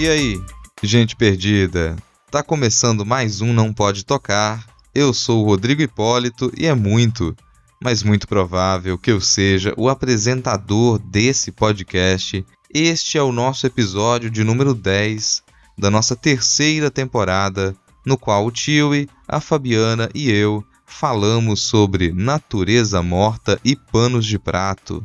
E aí, gente perdida? Tá começando mais um Não Pode Tocar. Eu sou o Rodrigo Hipólito e é muito, mas muito provável que eu seja o apresentador desse podcast. Este é o nosso episódio de número 10 da nossa terceira temporada, no qual o Tiwi, a Fabiana e eu falamos sobre natureza morta e panos de prato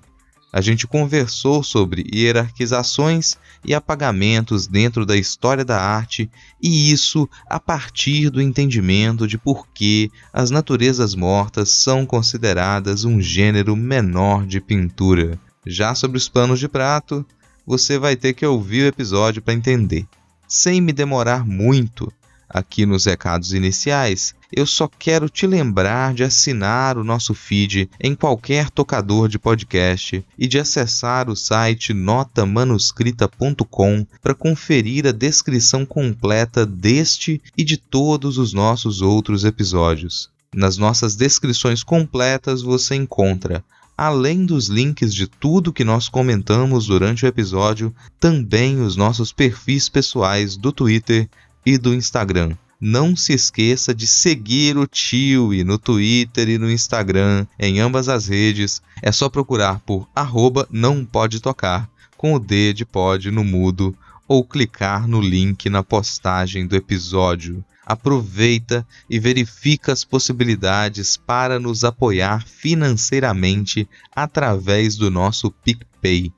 a gente conversou sobre hierarquizações e apagamentos dentro da história da arte, e isso a partir do entendimento de por que as naturezas mortas são consideradas um gênero menor de pintura. Já sobre os panos de prato, você vai ter que ouvir o episódio para entender. Sem me demorar muito, aqui nos recados iniciais, eu só quero te lembrar de assinar o nosso feed em qualquer tocador de podcast e de acessar o site notamanuscrita.com para conferir a descrição completa deste e de todos os nossos outros episódios. Nas nossas descrições completas você encontra além dos links de tudo que nós comentamos durante o episódio, também os nossos perfis pessoais do Twitter e do Instagram. Não se esqueça de seguir o Tiwi no Twitter e no Instagram, em ambas as redes. É só procurar por arroba não pode tocar, com o D de pode no mudo, ou clicar no link na postagem do episódio. Aproveita e verifica as possibilidades para nos apoiar financeiramente através do nosso PicPay.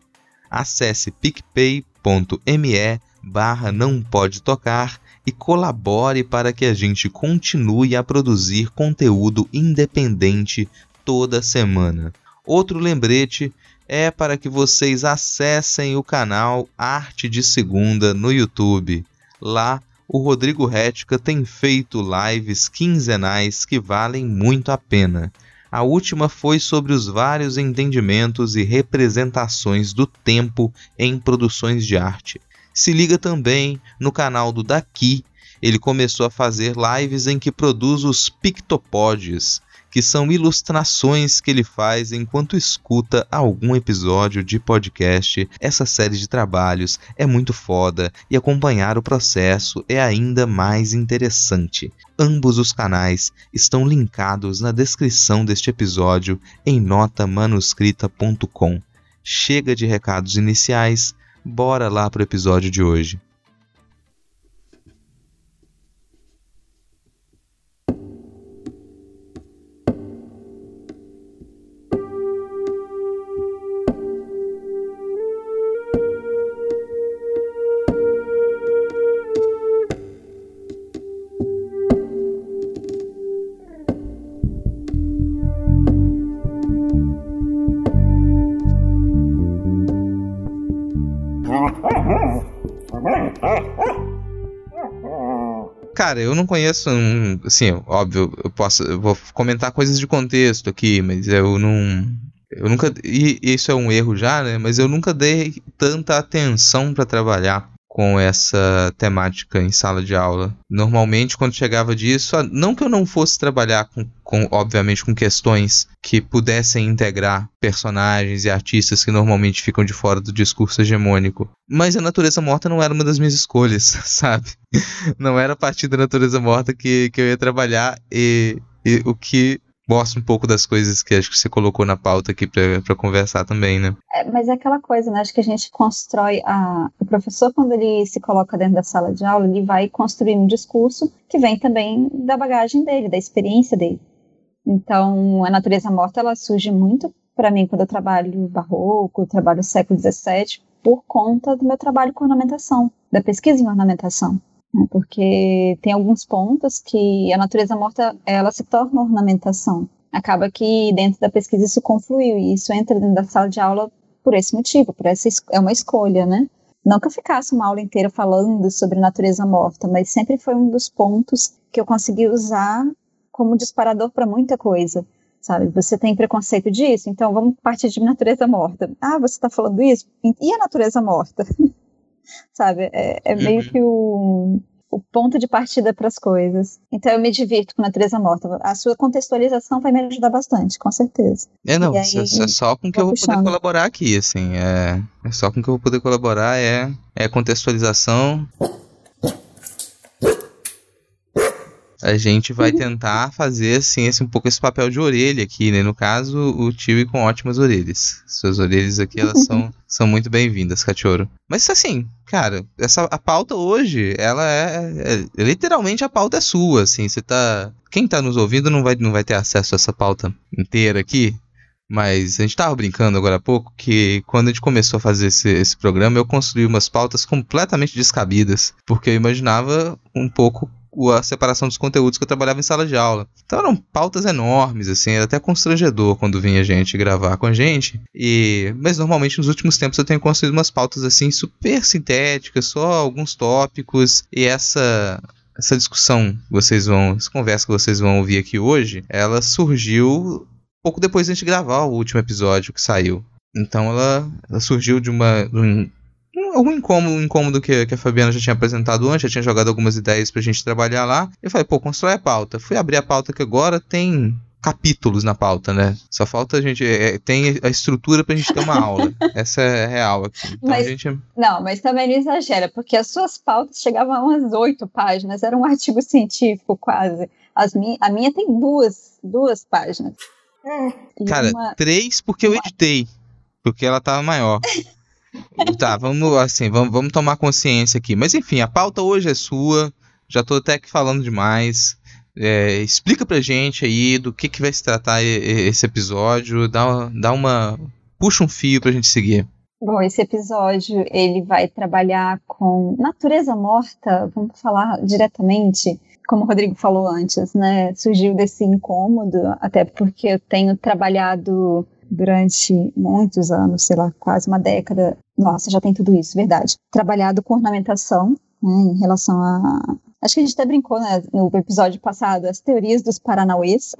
Acesse picpay.me barra não pode tocar e colabore para que a gente continue a produzir conteúdo independente toda semana. Outro lembrete é para que vocês acessem o canal Arte de Segunda no YouTube. Lá, o Rodrigo Rética tem feito lives quinzenais que valem muito a pena. A última foi sobre os vários entendimentos e representações do tempo em produções de arte. Se liga também no canal do Daqui. Ele começou a fazer lives em que produz os Pictopods, que são ilustrações que ele faz enquanto escuta algum episódio de podcast. Essa série de trabalhos é muito foda e acompanhar o processo é ainda mais interessante. Ambos os canais estão linkados na descrição deste episódio em notamanuscrita.com. Chega de recados iniciais bora lá pro episódio de hoje. Cara, eu não conheço, um, assim, óbvio, eu posso, eu vou comentar coisas de contexto aqui, mas eu não, eu nunca, e isso é um erro já, né? Mas eu nunca dei tanta atenção para trabalhar com essa temática em sala de aula. Normalmente, quando chegava disso, não que eu não fosse trabalhar com, com, obviamente, com questões que pudessem integrar personagens e artistas que normalmente ficam de fora do discurso hegemônico, mas a natureza morta não era uma das minhas escolhas, sabe? Não era a partir da natureza morta que, que eu ia trabalhar e, e o que mostra um pouco das coisas que acho que você colocou na pauta aqui para conversar também, né? É, mas é aquela coisa, né? Acho que a gente constrói a... o professor quando ele se coloca dentro da sala de aula, ele vai construir um discurso que vem também da bagagem dele, da experiência dele. Então, a natureza morta ela surge muito para mim quando eu trabalho barroco, trabalho século XVII, por conta do meu trabalho com ornamentação, da pesquisa em ornamentação né, porque tem alguns pontos que a natureza morta ela se torna ornamentação. Acaba que dentro da pesquisa isso confluiu e isso entra dentro da sala de aula por esse motivo, por essa é uma escolha, né? Não que eu ficasse uma aula inteira falando sobre natureza morta, mas sempre foi um dos pontos que eu consegui usar como disparador para muita coisa. Sabe, você tem preconceito disso? Então vamos partir de natureza morta. Ah, você está falando isso? E a natureza morta? sabe, é, é meio uhum. que o, o ponto de partida para as coisas. Então eu me divirto com natureza morta. A sua contextualização vai me ajudar bastante, com certeza. É, não, aí, é, é, só com que eu vou puxando. poder colaborar aqui, assim. É, é só com que eu vou poder colaborar, é, é contextualização. A gente vai uhum. tentar fazer assim esse, um pouco esse papel de orelha aqui, né? No caso, o Tiwi com ótimas orelhas. Suas orelhas aqui, elas são, são muito bem-vindas, Cachorro. Mas assim, cara, essa, a pauta hoje, ela é, é, Literalmente a pauta é sua, assim. Você tá. Quem tá nos ouvindo não vai, não vai ter acesso a essa pauta inteira aqui. Mas a gente tava brincando agora há pouco que quando a gente começou a fazer esse, esse programa, eu construí umas pautas completamente descabidas. Porque eu imaginava um pouco a separação dos conteúdos que eu trabalhava em sala de aula. Então eram pautas enormes, assim, era até constrangedor quando vinha gente gravar com a gente. E mas normalmente nos últimos tempos eu tenho construído umas pautas assim super sintéticas, só alguns tópicos e essa essa discussão que vocês vão, essa conversa que vocês vão ouvir aqui hoje, ela surgiu pouco depois de a gente gravar o último episódio que saiu. Então ela, ela surgiu de uma, de algum incômodo, um incômodo que, que a Fabiana já tinha apresentado antes, já tinha jogado algumas ideias pra gente trabalhar lá. Eu falei, pô, constrói a pauta. Fui abrir a pauta que agora tem capítulos na pauta, né? Só falta a gente. É, tem a estrutura pra gente ter uma aula. Essa é real aqui. Então, mas, gente... Não, mas também não exagera, porque as suas pautas chegavam a umas oito páginas, era um artigo científico quase. As mi a minha tem duas, duas páginas. Cara, uma... três porque eu editei. Porque ela tava maior. tá, vamos assim, vamos, vamos tomar consciência aqui. Mas enfim, a pauta hoje é sua. Já tô até aqui falando demais. É, explica pra gente aí do que, que vai se tratar esse episódio. Dá, dá uma. Puxa um fio pra gente seguir. Bom, esse episódio ele vai trabalhar com natureza morta, vamos falar diretamente, como o Rodrigo falou antes, né? Surgiu desse incômodo, até porque eu tenho trabalhado durante muitos anos, sei lá, quase uma década. Nossa, já tem tudo isso, verdade. Trabalhado com ornamentação, né, em relação a. Acho que a gente até brincou né, no episódio passado, as teorias dos Paranauês.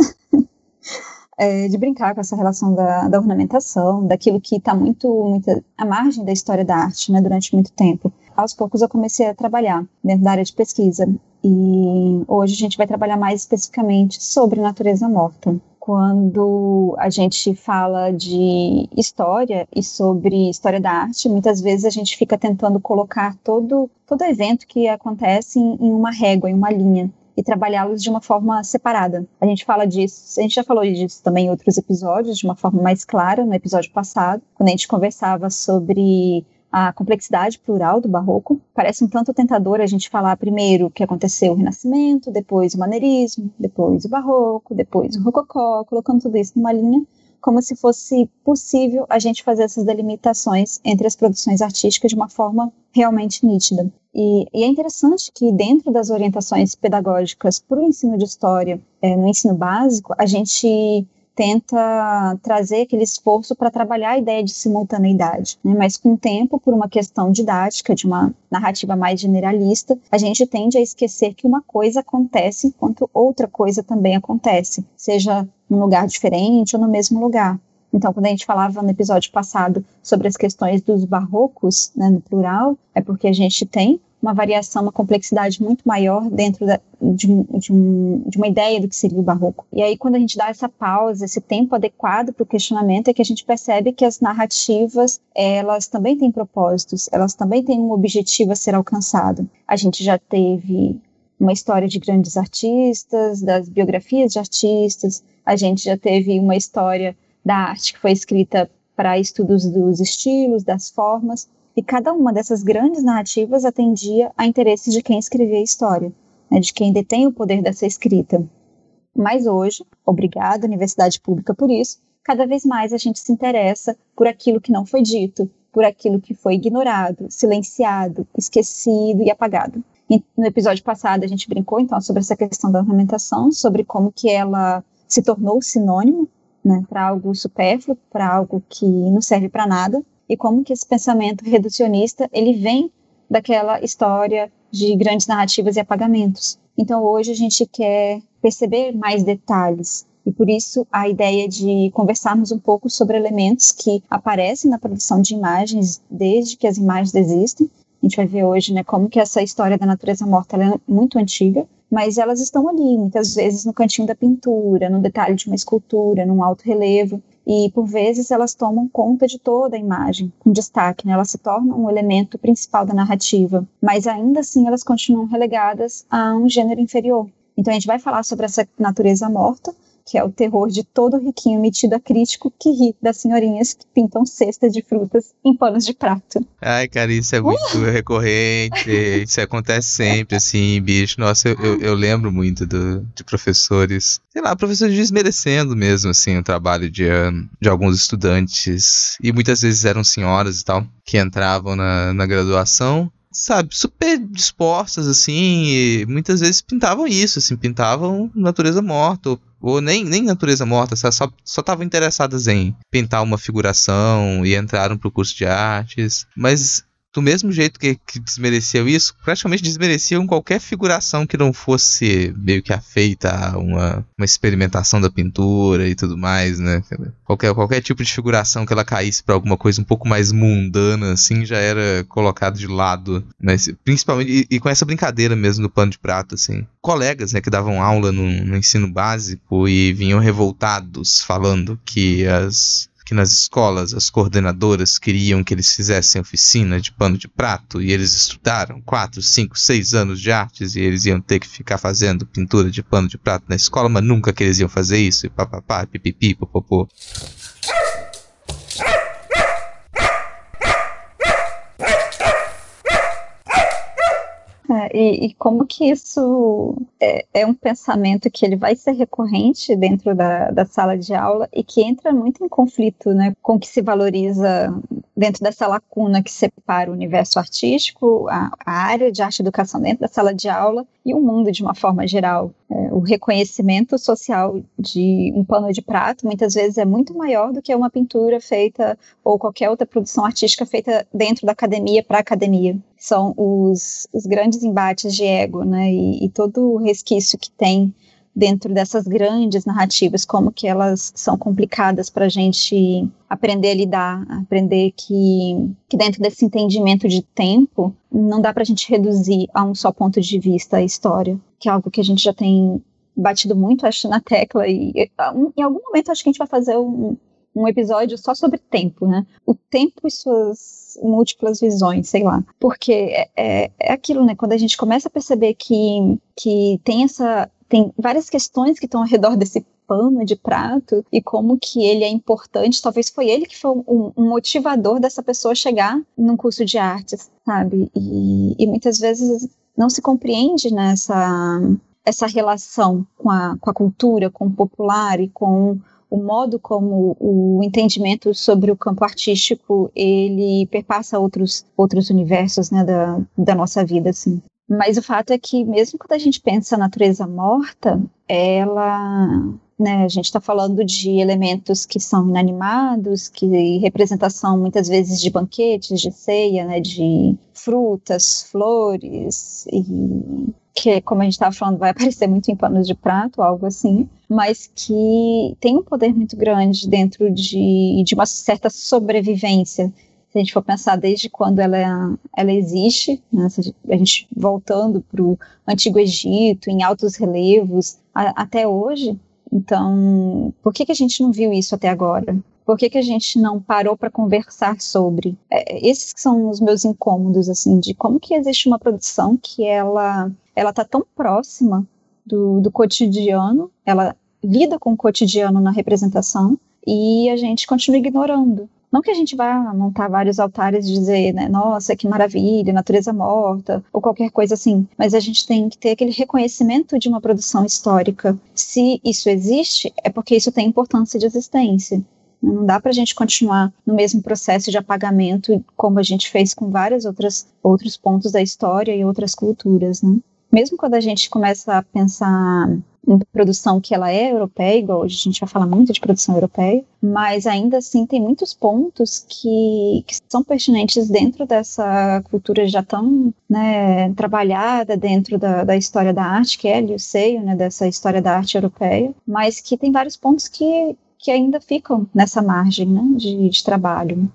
é, de brincar com essa relação da, da ornamentação, daquilo que está muito, muito à margem da história da arte, né, durante muito tempo. Aos poucos eu comecei a trabalhar dentro da área de pesquisa e hoje a gente vai trabalhar mais especificamente sobre natureza morta quando a gente fala de história e sobre história da arte, muitas vezes a gente fica tentando colocar todo, todo evento que acontece em, em uma régua, em uma linha e trabalhá-los de uma forma separada. A gente fala disso, a gente já falou disso também em outros episódios, de uma forma mais clara, no episódio passado, quando a gente conversava sobre a complexidade plural do barroco. Parece um tanto tentador a gente falar primeiro que aconteceu o Renascimento, depois o maneirismo, depois o barroco, depois o rococó, colocando tudo isso numa linha, como se fosse possível a gente fazer essas delimitações entre as produções artísticas de uma forma realmente nítida. E, e é interessante que dentro das orientações pedagógicas para o ensino de história, é, no ensino básico, a gente tenta trazer aquele esforço para trabalhar a ideia de simultaneidade, né? mas com o tempo, por uma questão didática, de uma narrativa mais generalista, a gente tende a esquecer que uma coisa acontece enquanto outra coisa também acontece, seja num lugar diferente ou no mesmo lugar. Então, quando a gente falava no episódio passado sobre as questões dos barrocos, né, no plural, é porque a gente tem uma variação, uma complexidade muito maior dentro da, de, de, um, de, uma ideia do que seria o barroco. E aí, quando a gente dá essa pausa, esse tempo adequado para o questionamento, é que a gente percebe que as narrativas, elas também têm propósitos, elas também têm um objetivo a ser alcançado. A gente já teve uma história de grandes artistas, das biografias de artistas, a gente já teve uma história da arte que foi escrita para estudos dos estilos, das formas, e cada uma dessas grandes narrativas atendia a interesses de quem escrevia a história, né, de quem detém o poder dessa escrita. Mas hoje, obrigada Universidade Pública por isso, cada vez mais a gente se interessa por aquilo que não foi dito, por aquilo que foi ignorado, silenciado, esquecido e apagado. E no episódio passado a gente brincou então sobre essa questão da ornamentação, sobre como que ela se tornou sinônimo né, para algo supérfluo, para algo que não serve para nada. E como que esse pensamento reducionista ele vem daquela história de grandes narrativas e apagamentos. Então hoje a gente quer perceber mais detalhes e por isso a ideia de conversarmos um pouco sobre elementos que aparecem na produção de imagens desde que as imagens existem. A gente vai ver hoje, né, como que essa história da natureza morta é muito antiga, mas elas estão ali, muitas vezes no cantinho da pintura, no detalhe de uma escultura, num alto relevo e por vezes elas tomam conta de toda a imagem, com destaque, né? elas se tornam um elemento principal da narrativa, mas ainda assim elas continuam relegadas a um gênero inferior. Então a gente vai falar sobre essa natureza morta, que é o terror de todo riquinho metido a crítico que ri das senhorinhas que pintam cestas de frutas em panos de prato. Ai, cara, isso é muito uh! recorrente, isso acontece sempre, assim, bicho. Nossa, eu, eu, eu lembro muito do, de professores, sei lá, professores desmerecendo mesmo, assim, o trabalho de, de alguns estudantes, e muitas vezes eram senhoras e tal, que entravam na, na graduação sabe, super dispostas, assim, muitas vezes pintavam isso, assim, pintavam natureza morta, ou ou nem, nem natureza morta, só estavam interessadas em pintar uma figuração e entraram para o curso de artes. Mas do mesmo jeito que, que desmereciam isso, praticamente desmereciam qualquer figuração que não fosse meio que afeita a uma, uma experimentação da pintura e tudo mais, né? Qualquer, qualquer tipo de figuração que ela caísse para alguma coisa um pouco mais mundana, assim, já era colocado de lado, né? Principalmente, e, e, com essa brincadeira mesmo do pano de prato, assim. Colegas, né, que davam aula no, no ensino básico e vinham revoltados falando que as que nas escolas as coordenadoras queriam que eles fizessem oficina de pano de prato e eles estudaram 4, 5, 6 anos de artes e eles iam ter que ficar fazendo pintura de pano de prato na escola, mas nunca que eles iam fazer isso e papapá, pipipi, popopô. E, e, como que isso é, é, um pensamento que ele vai ser recorrente dentro da, da sala de aula e que entra muito em conflito né, com o que se valoriza dentro dessa lacuna que separa o universo artístico, a, a área de arte e educação dentro da sala de aula e o mundo de uma forma geral. É, o reconhecimento social de um pano de prato muitas vezes é muito maior do que uma pintura feita ou qualquer outra produção artística feita dentro da academia para a academia. São os, os grandes embates de ego, né? E, e todo o resquício que tem dentro dessas grandes narrativas, como que elas são complicadas para a gente aprender a lidar, aprender que, que dentro desse entendimento de tempo, não dá para a gente reduzir a um só ponto de vista a história, que é algo que a gente já tem batido muito, acho, na tecla, e em algum momento acho que a gente vai fazer um, um episódio só sobre tempo, né? O tempo e suas múltiplas visões, sei lá. Porque é, é, é aquilo, né? Quando a gente começa a perceber que, que tem essa tem várias questões que estão ao redor desse pano de prato e como que ele é importante. Talvez foi ele que foi um, um motivador dessa pessoa chegar num curso de artes, sabe? E, e muitas vezes não se compreende nessa essa relação com a, com a cultura, com o popular e com o modo como o entendimento sobre o campo artístico ele perpassa outros outros universos né, da, da nossa vida assim mas o fato é que, mesmo quando a gente pensa a natureza morta, ela. Né, a gente está falando de elementos que são inanimados, que representação muitas vezes de banquetes, de ceia, né, de frutas, flores, e que, como a gente estava falando, vai aparecer muito em panos de prato, algo assim, mas que tem um poder muito grande dentro de, de uma certa sobrevivência se a gente for pensar desde quando ela, ela existe, né, a gente voltando para o Antigo Egito, em altos relevos, a, até hoje, então, por que, que a gente não viu isso até agora? Por que, que a gente não parou para conversar sobre? É, esses são os meus incômodos, assim, de como que existe uma produção que ela ela está tão próxima do, do cotidiano, ela lida com o cotidiano na representação e a gente continua ignorando. Não que a gente vá montar vários altares e dizer, né, nossa, que maravilha, natureza morta, ou qualquer coisa assim, mas a gente tem que ter aquele reconhecimento de uma produção histórica. Se isso existe, é porque isso tem importância de existência. Não dá para a gente continuar no mesmo processo de apagamento como a gente fez com vários outros pontos da história e outras culturas, né? Mesmo quando a gente começa a pensar em produção que ela é europeia, igual hoje a gente vai falar muito de produção europeia, mas ainda assim tem muitos pontos que, que são pertinentes dentro dessa cultura já tão né, trabalhada dentro da, da, história da arte, que é ali o seio né, dessa história da arte europeia, mas que tem vários pontos que, que ainda ficam nessa margem né, de, de trabalho.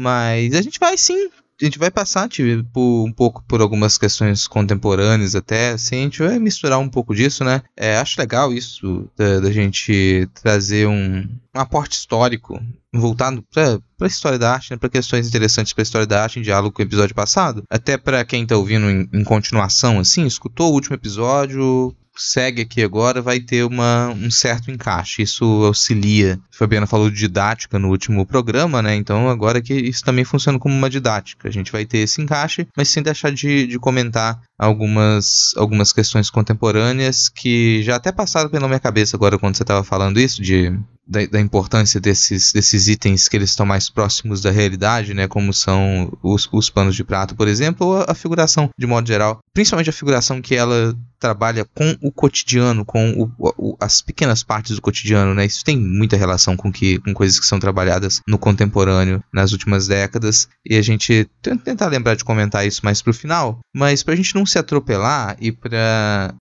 Mas a gente vai sim a gente vai passar tipo, um pouco por algumas questões contemporâneas até, assim, a gente vai misturar um pouco disso, né? É, acho legal isso da, da gente trazer um, um aporte histórico voltado para a história da arte, né, para questões interessantes para a história da arte em diálogo com o episódio passado. Até para quem está ouvindo em, em, continuação, assim, escutou o último episódio, segue aqui agora vai ter uma, um certo encaixe. Isso auxilia. A Fabiana falou de didática no último programa, né? Então agora que isso também funciona como uma didática. A gente vai ter esse encaixe, mas sem deixar de, de comentar algumas, algumas questões contemporâneas que já até passaram pela minha cabeça agora quando você estava falando isso, de da, da, importância desses, desses itens que eles estão mais próximos da realidade, né? Como são os, os panos de prato, por exemplo, ou a, figuração de modo geral. Principalmente a figuração que ela trabalha com o cotidiano, com o, o, as pequenas partes do cotidiano, né? Isso tem muita relação com, que, com coisas que são trabalhadas no contemporâneo nas últimas décadas. E a gente tentar lembrar de comentar isso mais pro final, mas pra gente não se atropelar e pra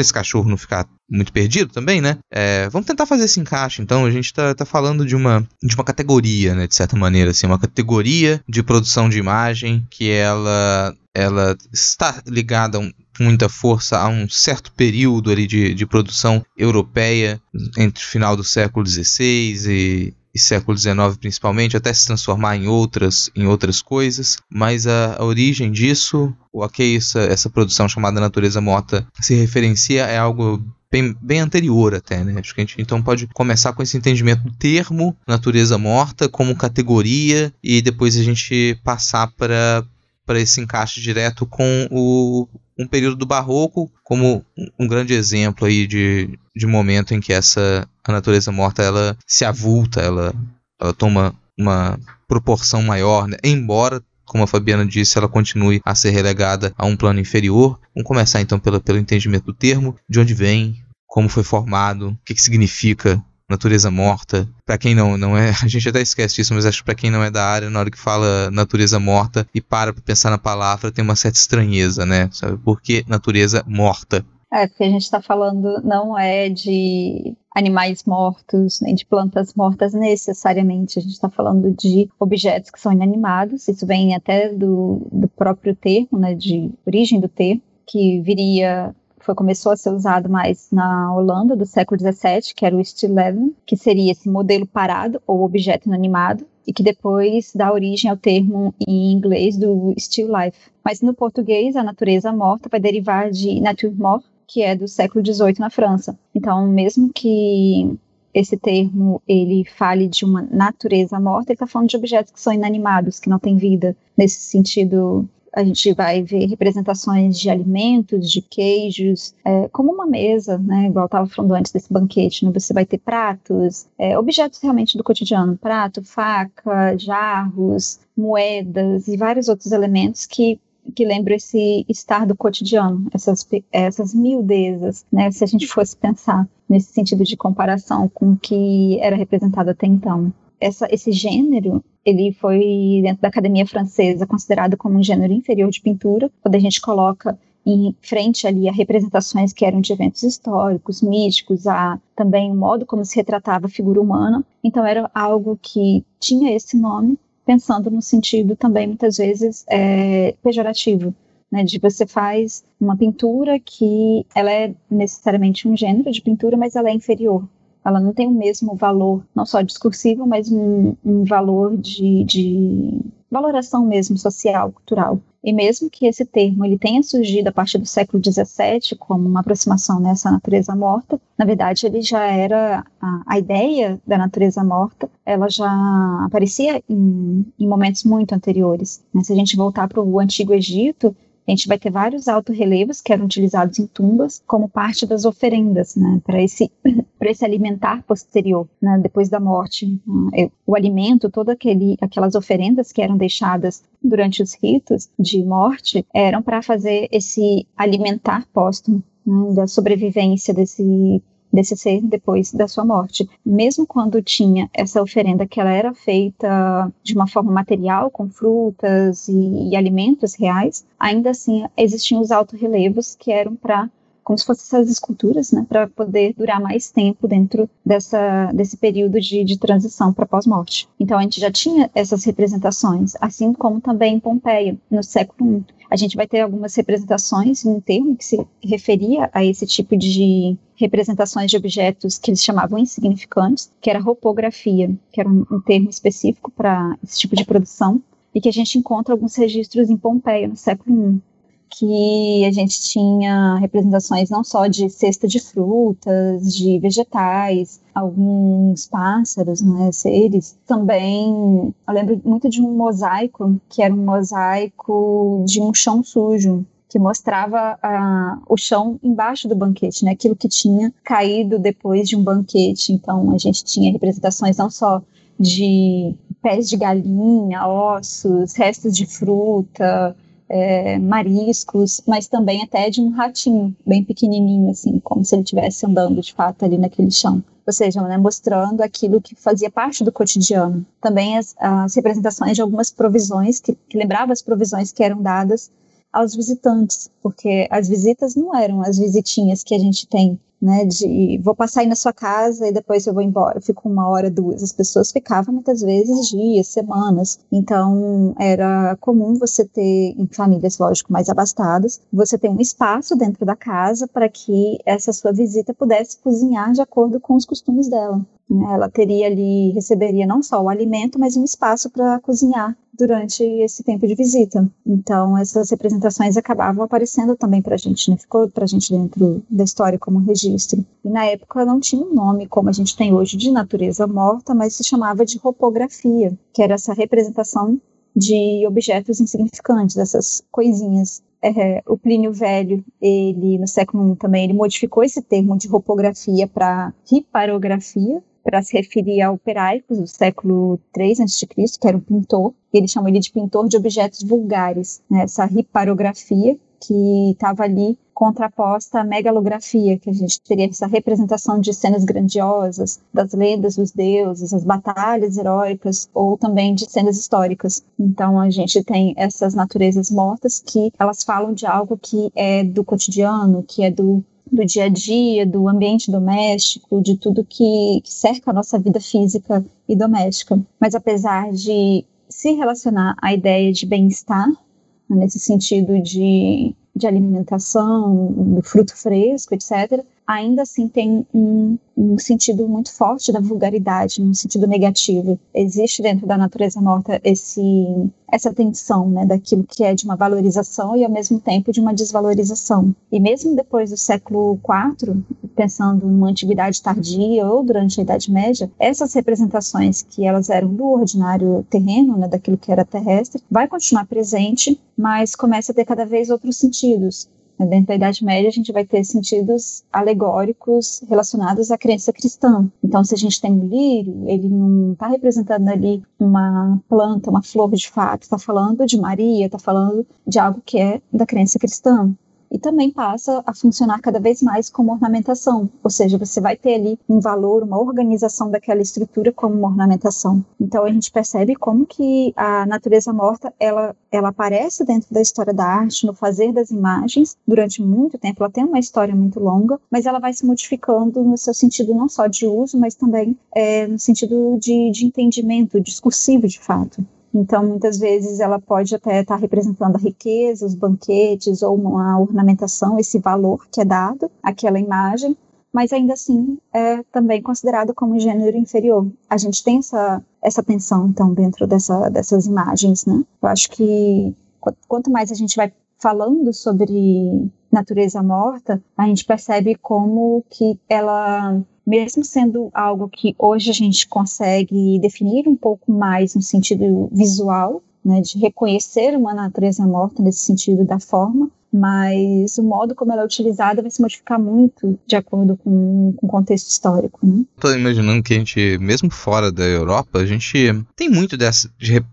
para esse cachorro não ficar muito perdido também, né? É, vamos tentar fazer esse encaixe. Então, a gente tá, tá falando de uma, de uma categoria, né? De certa maneira, assim, uma categoria de produção de imagem que ela, ela está ligada com muita força a um certo período ali de, de produção europeia entre o final do século XVI e, e século XIX principalmente, até se transformar em outras, em outras coisas, mas a, a origem disso, o a que essa, essa produção chamada Natureza Morta se referencia é algo bem, bem anterior até, né? Acho que a gente então pode começar com esse entendimento do termo natureza morta como categoria e depois a gente passar para para esse encaixe direto com o, um período do barroco como um grande exemplo aí de, de momento em que essa a natureza morta ela se avulta, ela, ela toma uma proporção maior, né? embora como a Fabiana disse, ela continue a ser relegada a um plano inferior. Vamos começar então pelo, pelo entendimento do termo, de onde vem, como foi formado, o que, que significa natureza morta. Para quem não, não é, a gente até esquece disso, mas acho que para quem não é da área, na hora que fala natureza morta e para para pensar na palavra, tem uma certa estranheza, né? Sabe por que natureza morta? É, porque a gente está falando não é de animais mortos, nem de plantas mortas necessariamente. A gente está falando de objetos que são inanimados. Isso vem até do, do próprio termo, né, de origem do termo, que viria foi, começou a ser usado mais na Holanda do século XVII, que era o stillleven, que seria esse modelo parado ou objeto inanimado, e que depois dá origem ao termo em inglês do still life. Mas no português, a natureza morta vai derivar de nature mort, que é do século XVIII na França. Então, mesmo que esse termo ele fale de uma natureza morta, ele está falando de objetos que são inanimados, que não têm vida, nesse sentido a gente vai ver representações de alimentos, de queijos, é, como uma mesa, né? Igual estava falando antes desse banquete, né? Você vai ter pratos, é, objetos realmente do cotidiano, prato, faca, jarros, moedas e vários outros elementos que que lembram esse estar do cotidiano, essas, essas miudezas, né? Se a gente fosse pensar nesse sentido de comparação com o que era representado até então essa, esse gênero ele foi dentro da academia francesa considerado como um gênero inferior de pintura quando a gente coloca em frente ali a representações que eram de eventos históricos, místicos, a também o modo como se retratava a figura humana. Então era algo que tinha esse nome, pensando no sentido também muitas vezes é, pejorativo, né, de você faz uma pintura que ela é necessariamente um gênero de pintura, mas ela é inferior. Ela não tem o mesmo valor, não só discursivo, mas um, um valor de, de valoração mesmo social, cultural. E mesmo que esse termo ele tenha surgido a partir do século XVII como uma aproximação nessa natureza morta, na verdade ele já era a, a ideia da natureza morta, ela já aparecia em, em momentos muito anteriores. Mas se a gente voltar para o antigo Egito, a gente vai ter vários alto-relevos que eram utilizados em tumbas como parte das oferendas, né, para esse, esse alimentar posterior, né, depois da morte. O alimento, todas aquelas oferendas que eram deixadas durante os ritos de morte, eram para fazer esse alimentar póstumo, né, da sobrevivência desse desse ser depois da sua morte. Mesmo quando tinha essa oferenda que ela era feita de uma forma material, com frutas e, e alimentos reais, ainda assim existiam os alto-relevos que eram para como se fossem essas esculturas, né, para poder durar mais tempo dentro dessa, desse período de, de transição para pós-morte. Então a gente já tinha essas representações, assim como também em Pompeia, no século I. A gente vai ter algumas representações, um termo que se referia a esse tipo de representações de objetos que eles chamavam insignificantes, que era ropografia, que era um, um termo específico para esse tipo de produção, e que a gente encontra alguns registros em Pompeia, no século I que a gente tinha representações não só de cesta de frutas, de vegetais, alguns pássaros, né, seres. Também, eu lembro muito de um mosaico, que era um mosaico de um chão sujo, que mostrava o chão embaixo do banquete, né, aquilo que tinha caído depois de um banquete. Então, a gente tinha representações não só de pés de galinha, ossos, restos de fruta, é, mariscos, mas também até de um ratinho bem pequenininho, assim, como se ele estivesse andando de fato ali naquele chão. Ou seja, né, mostrando aquilo que fazia parte do cotidiano. Também as, as representações de algumas provisões, que, que lembravam as provisões que eram dadas aos visitantes, porque as visitas não eram as visitinhas que a gente tem né, de vou passar aí na sua casa e depois eu vou embora, fico uma hora, duas. As pessoas ficavam muitas vezes dias, semanas. Então era comum você ter, em famílias, lógico, mais abastadas, você ter um espaço dentro da casa para que essa sua visita pudesse cozinhar de acordo com os costumes dela. Né. Ela teria ali, receberia não só o alimento, mas um espaço para cozinhar durante esse tempo de visita. Então, essas representações acabavam aparecendo também para a gente, né? ficou para a gente dentro da história como registro. E na época não tinha um nome como a gente tem hoje de natureza morta, mas se chamava de ropografia, que era essa representação de objetos insignificantes, essas coisinhas. É, o Plínio Velho, ele no século I também, ele modificou esse termo de ropografia para riparografia, para se referir ao Peraicus do século III a.C., que era um pintor, e ele chamou ele de pintor de objetos vulgares, né, essa riparografia que estava ali contraposta à megalografia, que a gente teria essa representação de cenas grandiosas, das lendas dos deuses, as batalhas heróicas, ou também de cenas históricas. Então a gente tem essas naturezas mortas que elas falam de algo que é do cotidiano, que é do do dia a dia, do ambiente doméstico, de tudo que, que cerca a nossa vida física e doméstica. Mas apesar de se relacionar à ideia de bem-estar, né, nesse sentido de, de alimentação, do fruto fresco, etc., ainda assim tem um, um, sentido muito forte da vulgaridade, um sentido negativo. Existe dentro da natureza morta esse, essa tensão né, daquilo que é de uma valorização e ao mesmo tempo de uma desvalorização. E mesmo depois do século IV, pensando numa antiguidade tardia ou durante a Idade Média, essas representações que elas eram do ordinário terreno, né, daquilo que era terrestre, vai continuar presente, mas começa a ter cada vez outros sentidos. Dentro da Idade Média, a gente vai ter sentidos alegóricos relacionados à crença cristã. Então, se a gente tem um lírio, ele não está representando ali uma planta, uma flor de fato, está falando de Maria, está falando de algo que é da crença cristã e também passa a funcionar cada vez mais como ornamentação, ou seja, você vai ter ali um valor, uma organização daquela estrutura como uma ornamentação. Então a gente percebe como que a natureza morta ela ela aparece dentro da história da arte, no fazer das imagens durante muito tempo. Ela tem uma história muito longa, mas ela vai se modificando no seu sentido não só de uso, mas também é, no sentido de, de entendimento discursivo de fato. Então, muitas vezes ela pode até estar representando a riqueza, os banquetes ou uma ornamentação, esse valor que é dado àquela imagem, mas ainda assim é também considerado como gênero inferior. A gente tem essa, essa tensão, então, dentro dessa, dessas imagens, né? Eu acho que quanto mais a gente vai falando sobre natureza morta, a gente percebe como que ela mesmo sendo algo que hoje a gente consegue definir um pouco mais no sentido visual, né, de reconhecer uma natureza morta nesse sentido da forma, mas o modo como ela é utilizada vai se modificar muito de acordo com, o contexto histórico. Né? Tô imaginando que a gente, mesmo fora da Europa, a gente tem muito de,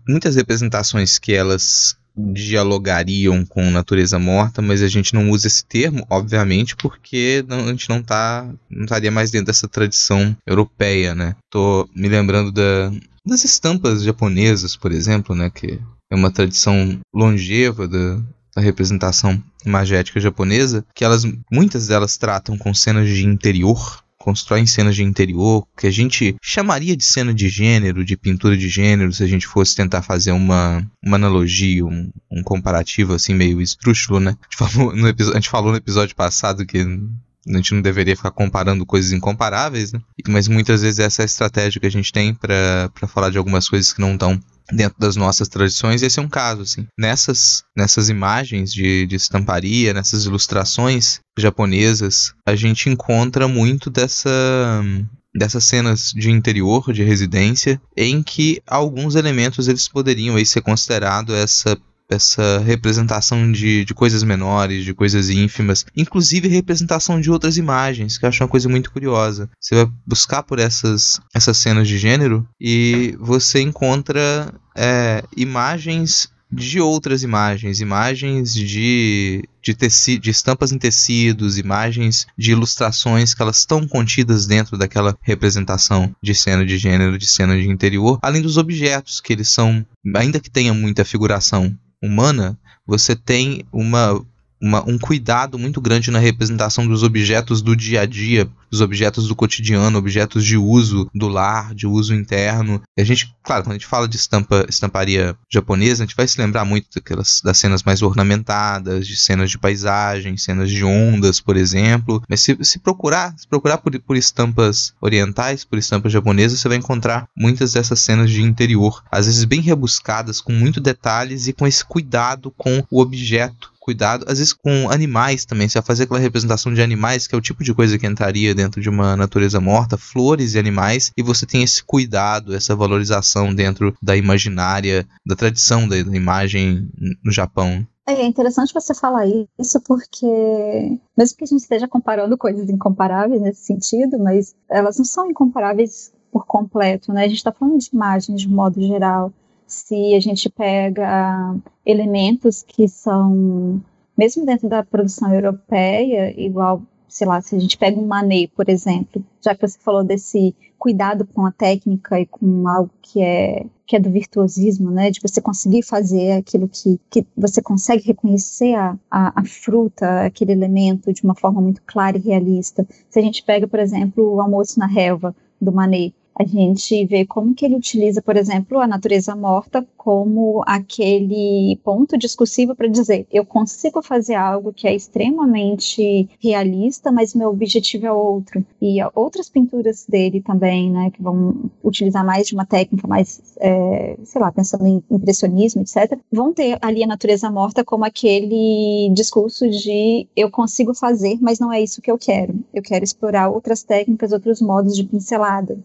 muitas representações que elas dialogariam com natureza morta, mas a gente não usa esse termo, obviamente, porque não, a gente não tá não estaria mais dentro dessa tradição europeia, né? Tô me lembrando da, das estampas japonesas, por exemplo, né, que é uma tradição longeva da, da representação imagética japonesa, que elas muitas delas tratam com cenas de interior, constroem cenas de interior que a gente chamaria de cena de gênero, de pintura de gênero, se a gente fosse tentar fazer uma, uma analogia, um, um comparativo assim meio esdrúxulo, né? A gente, falou no a gente falou no episódio passado que a gente não deveria ficar comparando coisas incomparáveis, né? Mas muitas vezes essa é a estratégia que a gente tem para falar de algumas coisas que não estão dentro das nossas tradições, esse é um caso, assim. Nessas, nessas imagens de, de estamparia, nessas ilustrações japonesas, a gente encontra muito dessa dessas cenas de interior, de residência, em que alguns elementos eles poderiam aí ser considerados essa essa representação de, de coisas menores, de coisas ínfimas, inclusive representação de outras imagens, que eu acho uma coisa muito curiosa. Você vai buscar por essas, essas cenas de gênero e você encontra é, imagens de outras imagens, imagens de, de, teci, de estampas em tecidos, imagens de ilustrações que elas estão contidas dentro daquela representação de cena de gênero, de cena de interior, além dos objetos que eles são, ainda que tenha muita figuração humana, você tem uma, uma, um cuidado muito grande na representação dos objetos do dia a dia, dos objetos do cotidiano, objetos de uso do lar, de uso interno. E a gente, claro, quando a gente fala de estampa, estamparia japonesa, a gente vai se lembrar muito daquelas, das cenas mais ornamentadas, de cenas de paisagem, cenas de ondas, por exemplo. Mas se, se procurar, se procurar por, por estampas orientais, por estampas japonesas, você vai encontrar muitas dessas cenas de interior, às vezes bem rebuscadas, com muito detalhes e com esse cuidado com o objeto cuidado, às vezes com animais também. Você vai fazer aquela representação de animais, que é o tipo de coisa que entraria dentro de uma natureza morta, flores e animais, e você tem esse cuidado, essa valorização dentro da imaginária, da tradição da, da imagem no Japão. É interessante você falar isso porque, mesmo que a gente esteja comparando coisas incomparáveis nesse sentido, mas elas não são incomparáveis por completo, né? A gente está falando de imagens de modo geral se a gente pega elementos que são, mesmo dentro da produção europeia, igual, sei lá, se a gente pega um Manet, por exemplo, já que você falou desse cuidado com a técnica e com algo que é que é do virtuosismo, né, de você conseguir fazer aquilo que, que você consegue reconhecer a, a, a fruta, aquele elemento de uma forma muito clara e realista. Se a gente pega, por exemplo, o Almoço na Relva, do Manet, a gente vê como que ele utiliza, por exemplo, a natureza morta como aquele ponto discursivo para dizer eu consigo fazer algo que é extremamente realista, mas meu objetivo é outro. E outras pinturas dele também, né, que vão utilizar mais de uma técnica mais, é, sei lá, pensando em impressionismo, etc., vão ter ali a natureza morta como aquele discurso de eu consigo fazer, mas não é isso que eu quero. Eu quero explorar outras técnicas, outros modos de pincelada.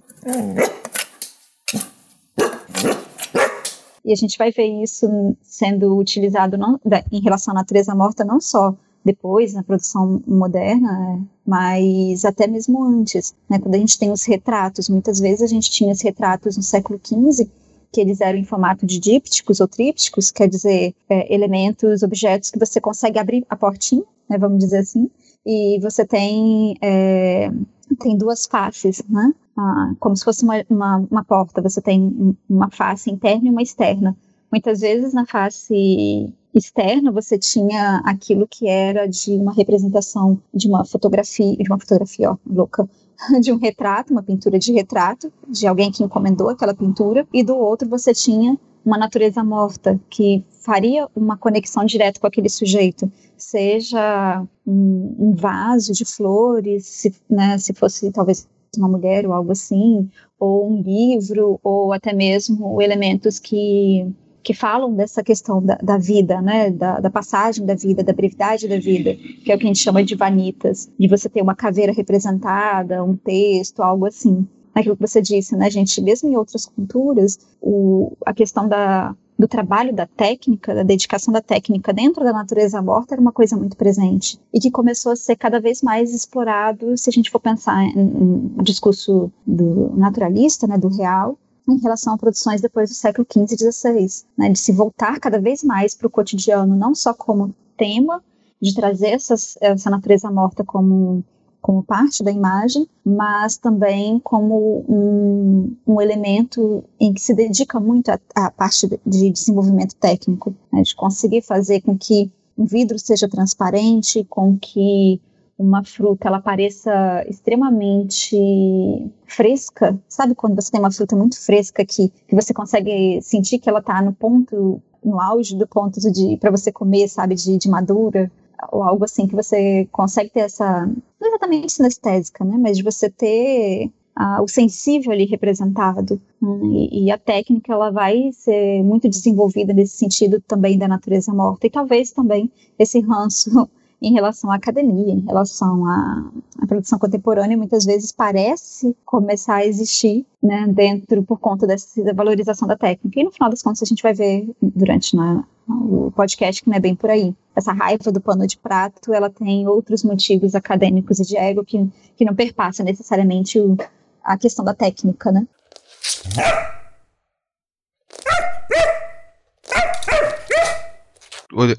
E a gente vai ver isso sendo utilizado não, em relação à natureza morta, não só depois, na produção moderna, mas até mesmo antes. Né? Quando a gente tem os retratos, muitas vezes a gente tinha os retratos no século XV, que eles eram em formato de dípticos ou trípticos, quer dizer, é, elementos, objetos que você consegue abrir a portinha, né, vamos dizer assim, e você tem, é, tem duas faces, né? ah, como se fosse uma, uma, uma, porta, você tem uma face interna e uma externa. Muitas vezes na face externa você tinha aquilo que era de uma representação de uma fotografia, de uma fotografia, ó, louca, de um retrato, uma pintura de retrato, de alguém que encomendou aquela pintura, e do outro você tinha uma natureza morta que faria uma conexão direta com aquele sujeito, seja um, um vaso de flores, se, né, se fosse talvez uma mulher ou algo assim, ou um livro, ou até mesmo elementos que, que falam dessa questão da, da vida, né, da, da, passagem da vida, da brevidade da vida, que é o que a gente chama de vanitas, de você ter uma caveira representada, um texto, algo assim. Naquilo que você disse, né, gente? Mesmo em outras culturas, o, a questão da, do trabalho da técnica, da dedicação da técnica dentro da natureza morta era uma coisa muito presente e que começou a ser cada vez mais explorado se a gente for pensar no discurso do naturalista, né, do real, em relação a produções depois do século XV e XVI, né, de se voltar cada vez mais para o cotidiano, não só como tema, de trazer essas, essa natureza morta como como parte da imagem, mas também como um, um elemento em que se dedica muito à parte de desenvolvimento técnico, né, de conseguir fazer com que um vidro seja transparente, com que uma fruta ela pareça extremamente fresca, sabe quando você tem uma fruta muito fresca que, que você consegue sentir que ela está no ponto, no auge do ponto de para você comer, sabe, de, de madura, ou algo assim que você consegue ter essa, não exatamente sinestésica, né, mas de você ter ah, o sensível ali representado. Né, e, e, a técnica ela vai ser muito desenvolvida nesse sentido também da natureza morta. E talvez também esse ranço em relação à academia, em relação à, à, produção contemporânea, muitas vezes parece começar a existir né, dentro por conta dessa valorização da técnica. E no final das contas a gente vai ver durante né, o podcast que não é bem por aí. Essa raiva do pano de prato, ela tem outros motivos acadêmicos e de ego que, que não perpassa necessariamente o, a questão da técnica, né?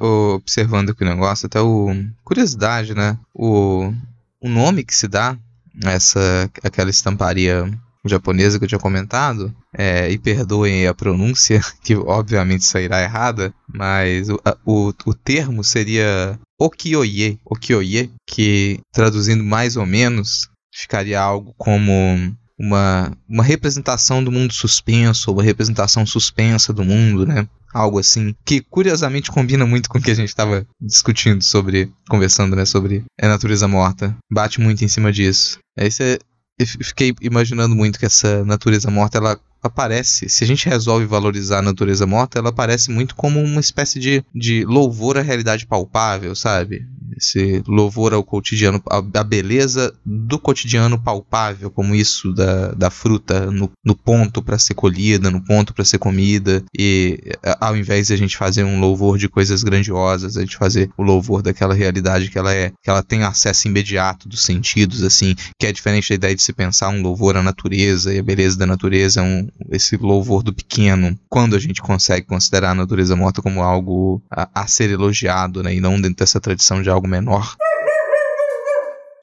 observando aqui o negócio, até o. Curiosidade, né? O, o nome que se dá essa aquela estamparia japonesa que eu tinha comentado, é, e perdoem a pronúncia, que obviamente sairá errada, mas o, o, o termo seria okioye, okioye, que traduzindo mais ou menos ficaria algo como uma, uma representação do mundo suspenso, ou uma representação suspensa do mundo, né? algo assim, que curiosamente combina muito com o que a gente estava discutindo sobre, conversando, né, sobre a natureza morta. Bate muito em cima disso. Aí você eu fiquei imaginando muito que essa natureza morta ela aparece, se a gente resolve valorizar a natureza morta, ela aparece muito como uma espécie de, de louvor à realidade palpável, sabe? Esse louvor ao cotidiano, a, beleza do cotidiano palpável, como isso da, da fruta no, no ponto para ser colhida, no ponto para ser comida, e ao invés de a gente fazer um louvor de coisas grandiosas, a gente fazer o louvor daquela realidade que ela é, que ela tem acesso imediato dos sentidos, assim, que é diferente da ideia de se pensar um louvor à natureza e a beleza da natureza um, esse louvor do pequeno, quando a gente consegue considerar a natureza morta como algo a, a ser elogiado, né, e não dentro dessa tradição de algo menor.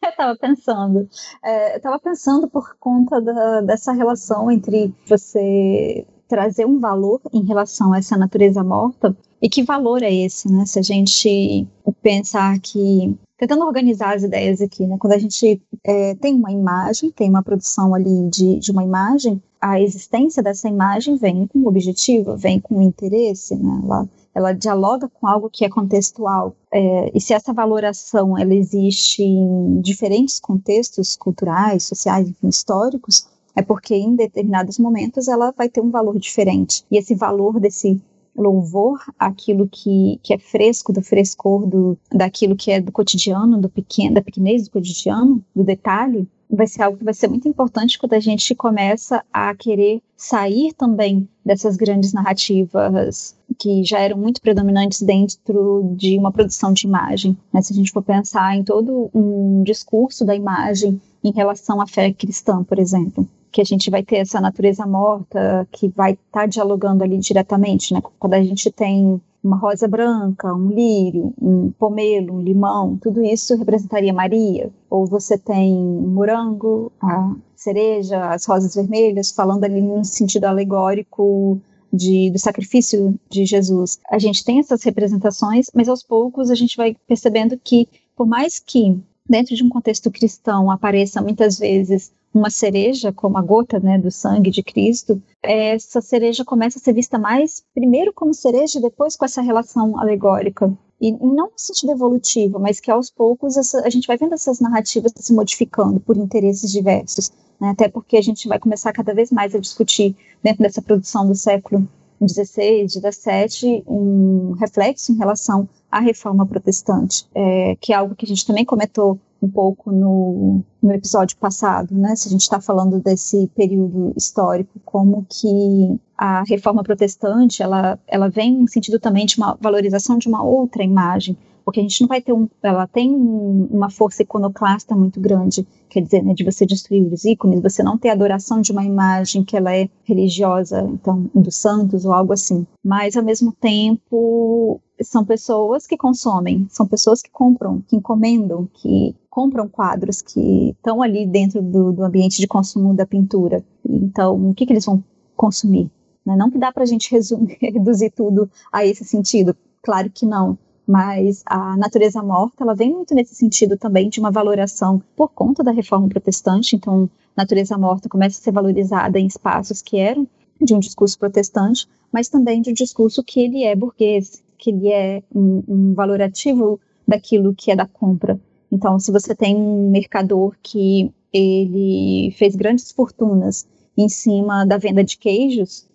Eu estava pensando, é, eu estava pensando por conta da, dessa relação entre você trazer um valor em relação a essa natureza morta e que valor é esse, né? Se a gente pensar que tentando organizar as ideias aqui, né? Quando a gente é, tem uma imagem, tem uma produção ali de, de uma imagem, a existência dessa imagem vem com um objetivo, vem com um interesse, né? Ela, ela dialoga com algo que é contextual. É, e se essa valoração ela existe em diferentes contextos culturais, sociais, enfim, históricos, é porque em determinados momentos ela vai ter um valor diferente. E esse valor desse louvor aquilo que, que é fresco, do frescor, do, daquilo que é do cotidiano, do pequeno, da pequenez do cotidiano, do detalhe, vai ser algo que vai ser muito importante quando a gente começa a querer sair também dessas grandes narrativas que já eram muito predominantes dentro de uma produção de imagem. Né? Se a gente for pensar em todo um discurso da imagem em relação à fé cristã, por exemplo que a gente vai ter essa natureza morta que vai estar tá dialogando ali diretamente, né? Quando a gente tem uma rosa branca, um lírio, um pomelo, um limão, tudo isso representaria Maria. Ou você tem morango, a cereja, as rosas vermelhas, falando ali num sentido alegórico de, do sacrifício de Jesus. A gente tem essas representações, mas aos poucos a gente vai percebendo que, por mais que dentro de um contexto cristão apareça muitas vezes uma cereja, como a gota né, do sangue de Cristo, essa cereja começa a ser vista mais, primeiro como cereja e depois com essa relação alegórica. E não no sentido evolutivo, mas que aos poucos essa, a gente vai vendo essas narrativas se modificando por interesses diversos. Né? Até porque a gente vai começar cada vez mais a discutir, dentro dessa produção do século 16, 17, um reflexo em relação à reforma protestante, é, que é algo que a gente também comentou um pouco no, no episódio passado, né? Se a gente está falando desse período histórico, como que a reforma protestante ela, ela vem no sentido também de uma valorização de uma outra imagem, porque a gente não vai ter um, ela tem uma força iconoclasta muito grande, quer dizer, né, de você destruir os ícones, você não ter adoração de uma imagem que ela é religiosa, então dos santos ou algo assim, mas ao mesmo tempo são pessoas que consomem, são pessoas que compram, que encomendam, que compram quadros que estão ali dentro do, do, ambiente de consumo da pintura. Então, o que, que eles vão consumir? Né? Não que dá para a gente resumir, reduzir tudo a esse sentido, claro que não. Mas a natureza morta, ela vem muito nesse sentido também de uma valoração por conta da reforma protestante. Então, natureza morta começa a ser valorizada em espaços que eram de um discurso protestante, mas também de um discurso que ele é burguês, que ele é um, um valorativo daquilo que é da compra. Então, se você tem um mercador que ele fez grandes fortunas em cima da venda de queijos,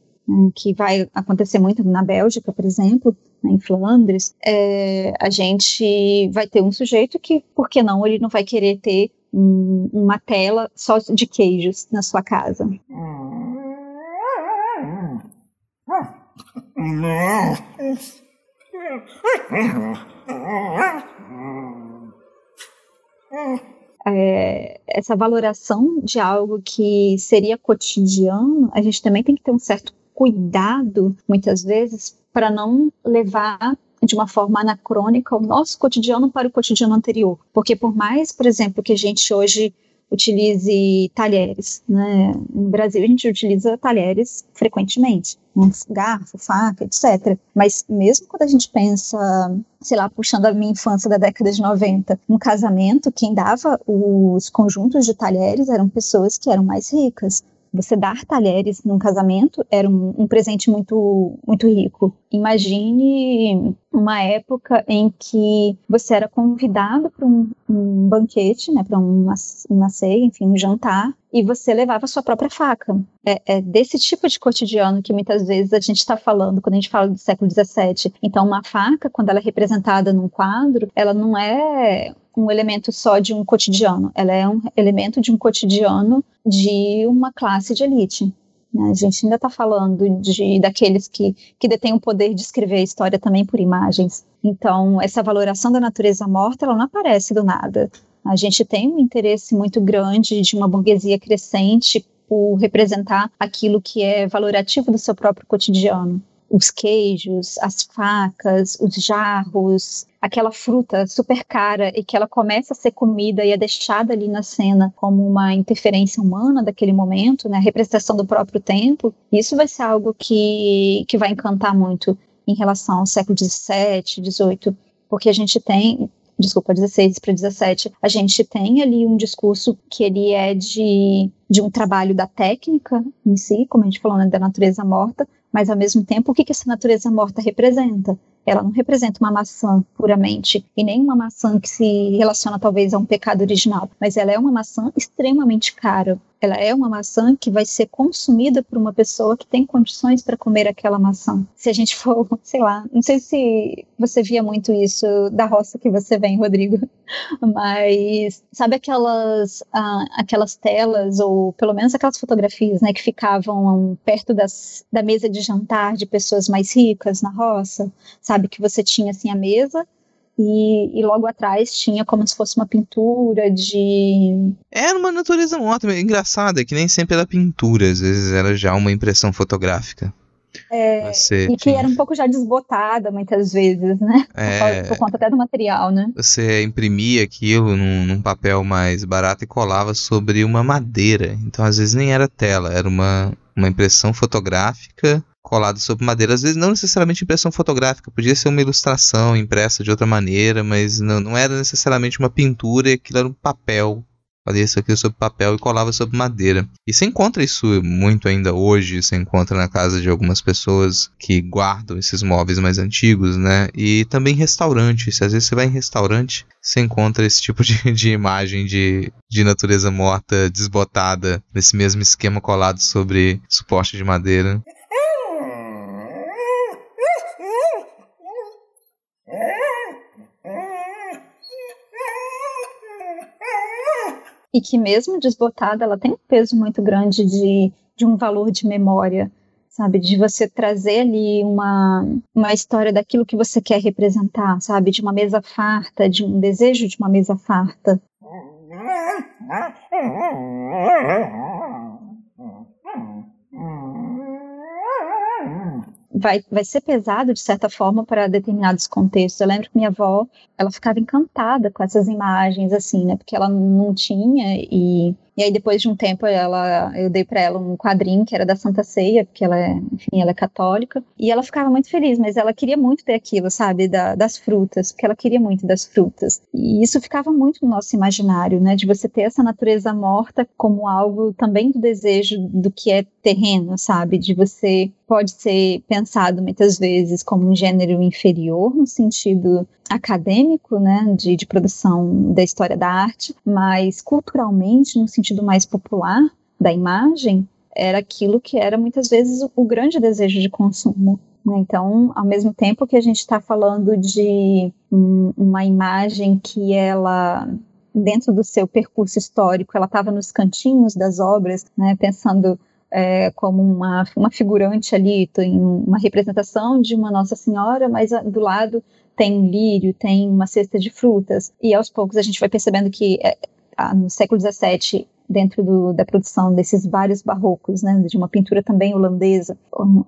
que vai acontecer muito na Bélgica, por exemplo, né, em Flandres, é, a gente vai ter um sujeito que, por que não, ele não vai querer ter um, uma tela só de queijos na sua casa. É, essa valoração de algo que seria cotidiano, a gente também tem que ter um certo cuidado, muitas vezes, para não levar de uma forma anacrônica o nosso cotidiano para o cotidiano anterior. Porque por mais, por exemplo, que a gente hoje utilize talheres. Né? No Brasil a gente utiliza talheres frequentemente, garfo, faca, etc. Mas mesmo quando a gente pensa, sei lá, puxando a minha infância da década de 90, um casamento, quem dava os conjuntos de talheres eram pessoas que eram mais ricas. Você dar talheres num casamento era um, um presente muito, muito rico. Imagine uma época em que você era convidado para um, um, banquete, né, para uma, uma ceia, enfim, um jantar, e você levava sua própria faca. É, é, desse tipo de cotidiano que muitas vezes a gente está falando quando a gente fala do século XVII. Então, uma faca, quando ela é representada num quadro, ela não é um elemento só de um cotidiano, ela é um elemento de um cotidiano de uma classe de elite. Né? A gente ainda está falando de daqueles que, que detêm o poder de escrever a história também por imagens. Então, essa valoração da natureza morta, ela não aparece do nada. A gente tem um interesse muito grande de uma burguesia crescente por representar aquilo que é valorativo do seu próprio cotidiano os queijos, as facas, os jarros, aquela fruta super cara e que ela começa a ser comida e é deixada ali na cena como uma interferência humana daquele momento, né, a representação do próprio tempo, isso vai ser algo que, que vai encantar muito em relação ao século XVII, XVIII, porque a gente tem desculpa, 16 para 17, a gente tem ali um discurso que ele é de, de um trabalho da técnica em si, como a gente falou, né, da natureza morta, mas ao mesmo tempo, o que, que essa natureza morta representa? Ela não representa uma maçã puramente, e nem uma maçã que se relaciona talvez a um pecado original, mas ela é uma maçã extremamente cara, ela é uma maçã que vai ser consumida por uma pessoa que tem condições para comer aquela maçã. Se a gente for, sei lá, não sei se você via muito isso da roça que você vem, Rodrigo, mas sabe aquelas ah, aquelas telas ou pelo menos aquelas fotografias, né, que ficavam perto das, da mesa de jantar de pessoas mais ricas na roça, sabe que você tinha assim a mesa e, e, logo atrás tinha como se fosse uma pintura de. Era uma natureza morta, engraçada, que nem sempre era pintura, às vezes era já uma impressão fotográfica. É, você, e que era um pouco já desbotada muitas vezes, né? É, por, por, conta até do material, né? Você imprimia aquilo num, num, papel mais barato e colava sobre uma madeira. Então, às vezes, nem era tela, era uma, uma impressão fotográfica colado sobre madeira. Às vezes não necessariamente impressão fotográfica, podia ser uma ilustração impressa de outra maneira, mas não, não era necessariamente uma pintura, aquilo era um papel. Fazia isso aqui sobre papel e colava sobre madeira. E você encontra isso muito ainda hoje, você encontra na casa de algumas pessoas que guardam esses móveis mais antigos, né? E também em restaurantes. Às vezes você vai em restaurante, você encontra esse tipo de, de imagem de, de natureza morta desbotada, nesse mesmo esquema colado sobre suporte de madeira. E que mesmo desbotada, ela tem um peso muito grande de, de um valor de memória, sabe? De você trazer ali uma, uma história daquilo que você quer representar, sabe? De uma mesa farta, de um desejo de uma mesa farta. vai, vai ser pesado, de certa forma, para determinados contextos. Eu lembro que minha avó, ela ficava encantada com essas imagens, assim, né? Porque ela não tinha e e aí depois de um tempo ela, eu dei para ela um quadrinho que era da Santa Ceia, porque ela é, enfim, ela é católica, e ela ficava muito feliz, mas ela queria muito ter aquilo, sabe, da, das frutas, porque ela queria muito das frutas. E isso ficava muito no nosso imaginário, né, de você ter essa natureza morta como algo também do desejo do que é terreno, sabe, de você pode ser pensado muitas vezes como um gênero inferior no sentido acadêmico, né, de, de produção da história da arte, mas culturalmente, no sentido mais popular da imagem, era aquilo que era muitas vezes o, grande desejo de consumo. Né? Então, ao mesmo tempo que a gente está falando de um, uma imagem que ela dentro do seu percurso histórico, ela estava nos cantinhos das obras, né, pensando é, como uma, uma figurante ali, em uma representação de uma Nossa Senhora, mas do lado tem um lírio, tem uma cesta de frutas, e aos poucos a gente vai percebendo que é, no século XVII dentro do, da produção desses vários barrocos, né, de uma pintura também holandesa,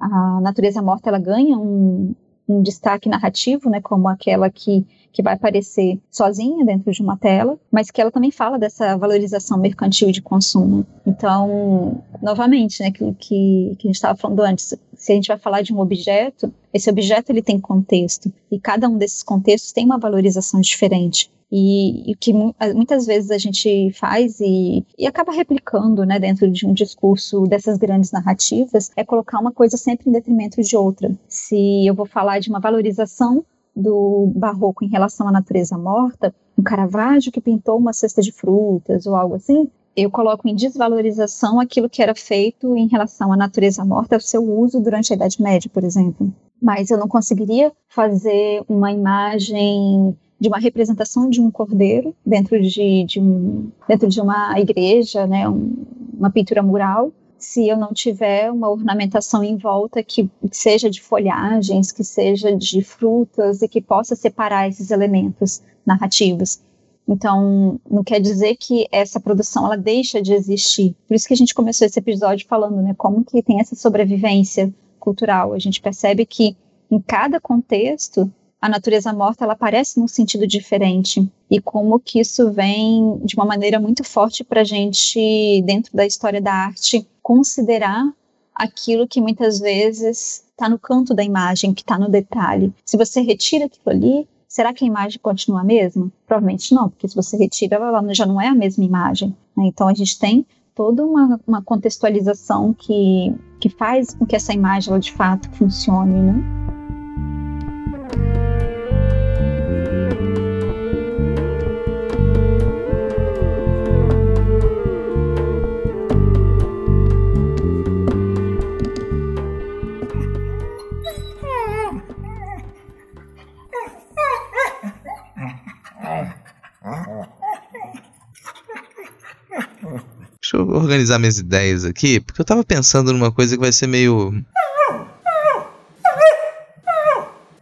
a natureza morta ela ganha um, um destaque narrativo, né, como aquela que, que vai aparecer sozinha dentro de uma tela, mas que ela também fala dessa valorização mercantil de consumo. Então, novamente, né, que, que, que a gente estava falando antes, se a gente vai falar de um objeto, esse objeto ele tem contexto, e cada um desses contextos tem uma valorização diferente. E o que muitas vezes a gente faz e, e acaba replicando né, dentro de um discurso dessas grandes narrativas é colocar uma coisa sempre em detrimento de outra. Se eu vou falar de uma valorização do barroco em relação à natureza morta, um Caravaggio que pintou uma cesta de frutas ou algo assim, eu coloco em desvalorização aquilo que era feito em relação à natureza morta, o seu uso durante a Idade Média, por exemplo. Mas eu não conseguiria fazer uma imagem de uma representação de um cordeiro dentro de, de um, dentro de uma igreja, né, um, uma pintura mural, se eu não tiver uma ornamentação em volta que seja de folhagens, que seja de frutas e que possa separar esses elementos narrativos. Então, não quer dizer que essa produção ela deixa de existir. Por isso que a gente começou esse episódio falando, né, como que tem essa sobrevivência cultural. A gente percebe que em cada contexto a natureza morta ela aparece num sentido diferente e como que isso vem de uma maneira muito forte para a gente dentro da história da arte considerar aquilo que muitas vezes está no canto da imagem, que está no detalhe. Se você retira aquilo ali, será que a imagem continua a mesma? Provavelmente não, porque se você retira, ela já não é a mesma imagem. Né? Então a gente tem toda uma, uma contextualização que, que faz com que essa imagem ela, de fato funcione, né? Organizar minhas ideias aqui, porque eu tava pensando numa coisa que vai ser meio.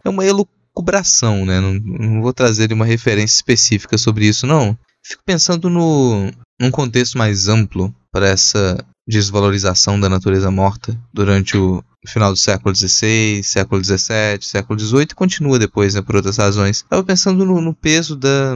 É uma elucubração, né? Não, não vou trazer uma referência específica sobre isso, não. Fico pensando no, num contexto mais amplo para essa desvalorização da natureza morta durante o final do século XVI, século XVII, século XVIII e continua depois, né, por outras razões. Estava pensando no, no peso da,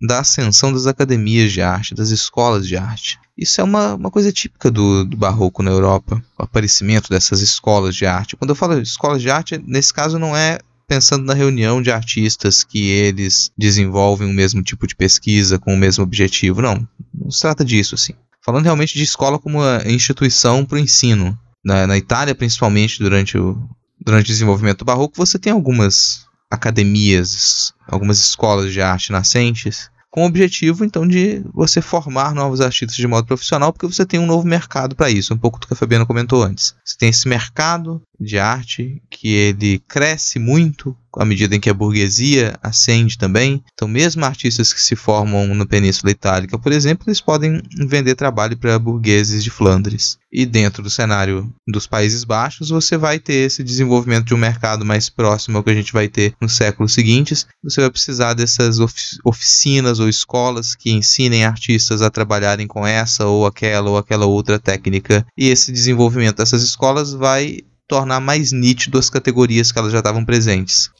da ascensão das academias de arte, das escolas de arte. Isso é uma, uma coisa típica do, do barroco na Europa, o aparecimento dessas escolas de arte. Quando eu falo de escolas de arte, nesse caso não é pensando na reunião de artistas que eles desenvolvem o mesmo tipo de pesquisa com o mesmo objetivo. Não, não se trata disso, assim. Falando realmente de escola como uma instituição para o ensino. Na, na Itália, principalmente, durante o, durante o desenvolvimento do barroco, você tem algumas academias, algumas escolas de arte nascentes com o objetivo então de você formar novos artistas de modo profissional, porque você tem um novo mercado para isso, um pouco do que a Fabiana comentou antes. Você tem esse mercado de arte, que ele cresce muito à medida em que a burguesia ascende também. Então, mesmo artistas que se formam na Península Itálica, por exemplo, eles podem vender trabalho para burgueses de Flandres. E dentro do cenário dos Países Baixos, você vai ter esse desenvolvimento de um mercado mais próximo ao que a gente vai ter nos séculos seguintes. Você vai precisar dessas oficinas ou escolas que ensinem artistas a trabalharem com essa ou aquela ou aquela outra técnica. E esse desenvolvimento dessas escolas vai tornar mais nítido as categorias que elas já estavam presentes.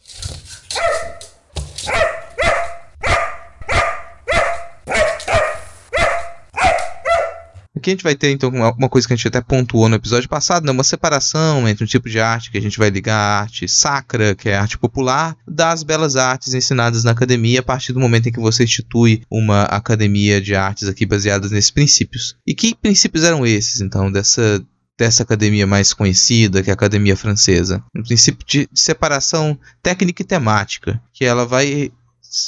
Aqui a gente vai ter então uma coisa que a gente até pontuou no episódio passado, né? uma separação entre um tipo de arte que a gente vai ligar à arte sacra, que é arte popular, das belas artes ensinadas na academia a partir do momento em que você institui uma academia de artes aqui baseadas nesses princípios. E que princípios eram esses, então, dessa dessa academia mais conhecida, que é a Academia Francesa. Um princípio de separação técnica e temática, que ela vai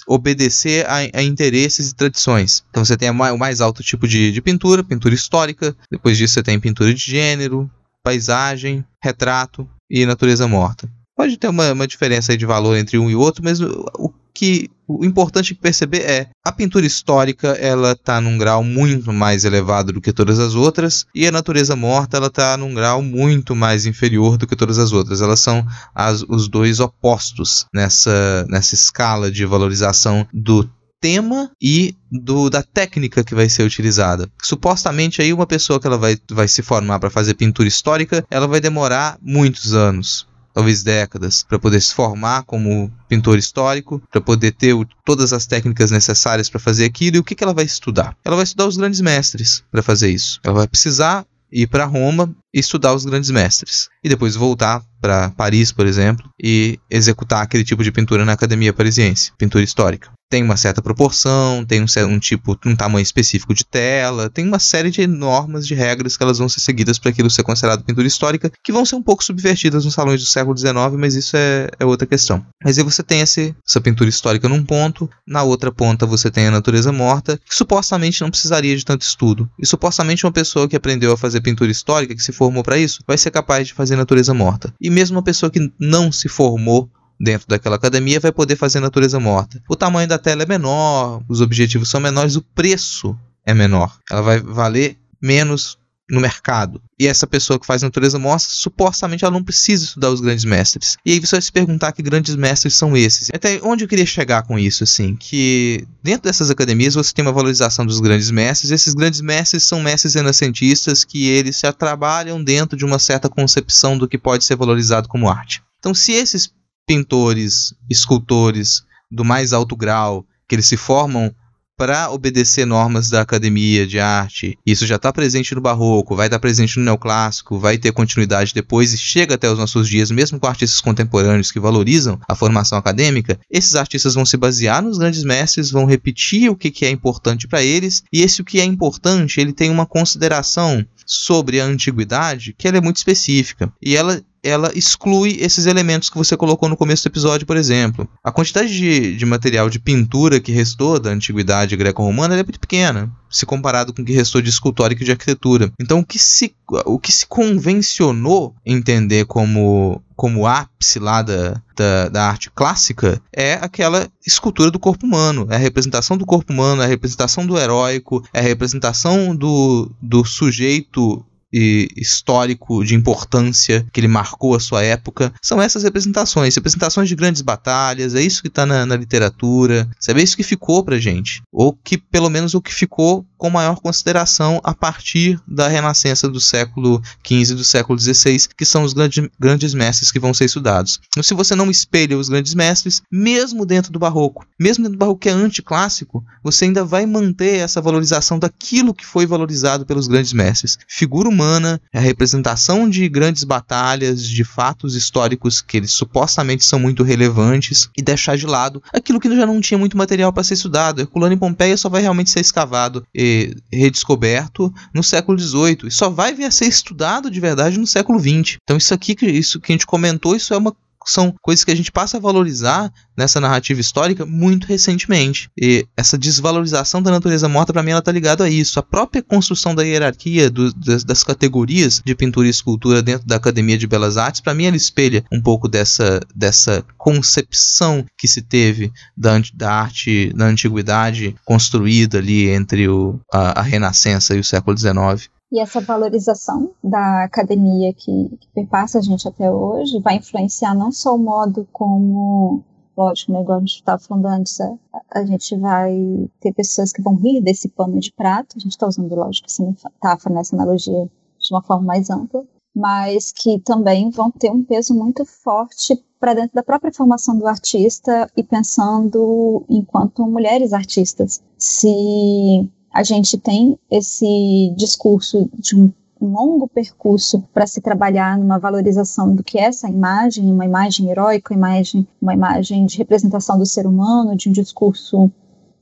obedecer a, a, interesses e tradições. Então você tem o mais alto tipo de, de pintura, pintura histórica, depois disso você tem pintura de gênero, paisagem, retrato e natureza morta. Pode ter uma, uma diferença de valor entre um e outro, mas o, o que o importante perceber é a pintura histórica ela está num grau muito mais elevado do que todas as outras e a natureza morta ela está num grau muito mais inferior do que todas as outras. Elas são as, os dois opostos nessa, nessa escala de valorização do tema e do, da técnica que vai ser utilizada. Supostamente aí uma pessoa que ela vai, vai se formar para fazer pintura histórica, ela vai demorar muitos anos talvez décadas, para poder se formar como pintor histórico, para poder ter o, todas as técnicas necessárias para fazer aquilo. E o que, que ela vai estudar? Ela vai estudar os grandes mestres para fazer isso. Ela vai precisar ir para Roma estudar os grandes mestres. E depois voltar para Paris, por exemplo, e executar aquele tipo de pintura na Academia Parisiense, pintura histórica tem uma certa proporção, tem um, um, tipo, um tamanho específico de tela, tem uma série de normas, de regras que elas vão ser seguidas para aquilo ser considerado pintura histórica, que vão ser um pouco subvertidas nos salões do século XIX, mas isso é, é outra questão. Mas aí você tem esse, essa pintura histórica num ponto, na outra ponta você tem a natureza morta, que supostamente não precisaria de tanto estudo. E supostamente uma pessoa que aprendeu a fazer pintura histórica, que se formou para isso, vai ser capaz de fazer natureza morta. E mesmo uma pessoa que não se formou dentro daquela academia vai poder fazer natureza morta. O tamanho da tela é menor, os objetivos são menores, o preço é menor. Ela vai valer menos no mercado. E essa pessoa que faz natureza morta, supostamente ela não precisa estudar os grandes mestres. E aí você vai se perguntar que grandes mestres são esses. Até onde eu queria chegar com isso, assim, que dentro dessas academias você tem uma valorização dos grandes mestres. Esses grandes mestres são mestres renascentistas que eles se trabalham dentro de uma certa concepção do que pode ser valorizado como arte. Então, se esses pintores, escultores do mais alto grau, que eles se formam para obedecer normas da academia de arte. Isso já está presente no barroco, vai estar tá presente no neoclássico, vai ter continuidade depois e chega até os nossos dias, mesmo com artistas contemporâneos que valorizam a formação acadêmica. Esses artistas vão se basear nos grandes mestres, vão repetir o que, que é importante para eles, e esse o que é importante, ele tem uma consideração sobre a antiguidade que ela é muito específica. E ela ela exclui esses elementos que você colocou no começo do episódio, por exemplo. A quantidade de, de material de pintura que restou da antiguidade greco-romana é muito pequena, se comparado com o que restou de escultórica e de arquitetura. Então, o que se, o que se convencionou entender como, como ápice lá da, da, da arte clássica é aquela escultura do corpo humano, é a representação do corpo humano, é a representação do heróico, é a representação do, do sujeito e histórico de importância que ele marcou a sua época. São essas representações, representações de grandes batalhas, é isso que está na, na, literatura, sabe? É isso que ficou pra gente. Ou que, pelo menos, o que ficou com maior consideração a partir da renascença do século XV e do século XVI, que são os grande, grandes mestres que vão ser estudados. Então, se você não espelha os grandes mestres, mesmo dentro do barroco, mesmo dentro do barroco que é anticlássico, você ainda vai manter essa valorização daquilo que foi valorizado pelos grandes mestres. Figura humana, a representação de grandes batalhas, de fatos históricos que eles supostamente são muito relevantes, e deixar de lado aquilo que já não tinha muito material para ser estudado. Herculano em Pompeia só vai realmente ser escavado e redescoberto no século XVIII e só vai vir a ser estudado de verdade no século XX. Então isso aqui, isso que a gente comentou, isso é uma são coisas que a gente passa a valorizar nessa narrativa histórica muito recentemente. E essa desvalorização da natureza morta, para mim, ela tá ligada a isso. A própria construção da hierarquia do, das, das, categorias de pintura e escultura dentro da Academia de Belas Artes, para mim, ela espelha um pouco dessa, dessa concepção que se teve da, da arte na antiguidade construída ali entre o, a, a Renascença e o século XIX. E essa valorização da academia que, que perpassa a gente até hoje vai influenciar não só o modo como, lógico, né, igual a gente estava falando antes, a, a, gente vai ter pessoas que vão rir desse pano de prato, a gente está usando, lógico, essa metáfora, nessa analogia de uma forma mais ampla, mas que também vão ter um peso muito forte para dentro da própria formação do artista e pensando enquanto mulheres artistas. Se a gente tem esse discurso de um longo percurso para se trabalhar numa valorização do que é essa imagem, uma imagem heróica, uma imagem, uma imagem de representação do ser humano, de um discurso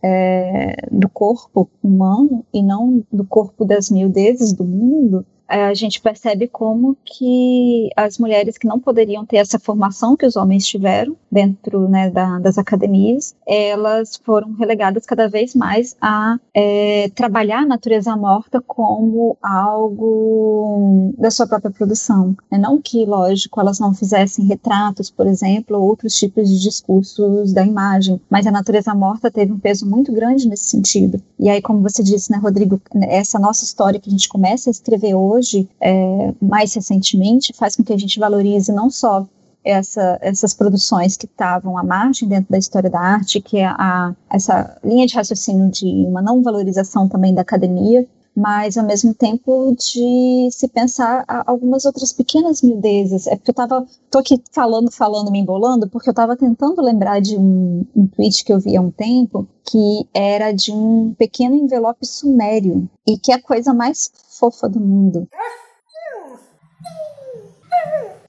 é, do corpo humano e não do corpo das miudezes do mundo, a gente percebe como que as mulheres que não poderiam ter essa formação que os homens tiveram dentro né, da, das academias, elas foram relegadas cada vez mais a é, trabalhar a natureza morta como algo da sua própria produção. É, não que, lógico, elas não fizessem retratos, por exemplo, ou outros tipos de discursos da imagem, mas a natureza morta teve um peso muito grande nesse sentido. E aí, como você disse, né, Rodrigo, essa nossa história que a gente começa a escrever hoje, é, mais recentemente, faz com que a gente valorize não só essa, essas produções que estavam à margem dentro da história da arte, que é a, essa linha de raciocínio de uma não valorização também da academia, mas ao mesmo tempo de se pensar algumas outras pequenas miudezas. É porque eu estava, tô aqui falando, falando, me embolando, porque eu estava tentando lembrar de um, um tweet que eu vi há um tempo, que era de um pequeno envelope sumério, e que é a coisa mais fofa do mundo.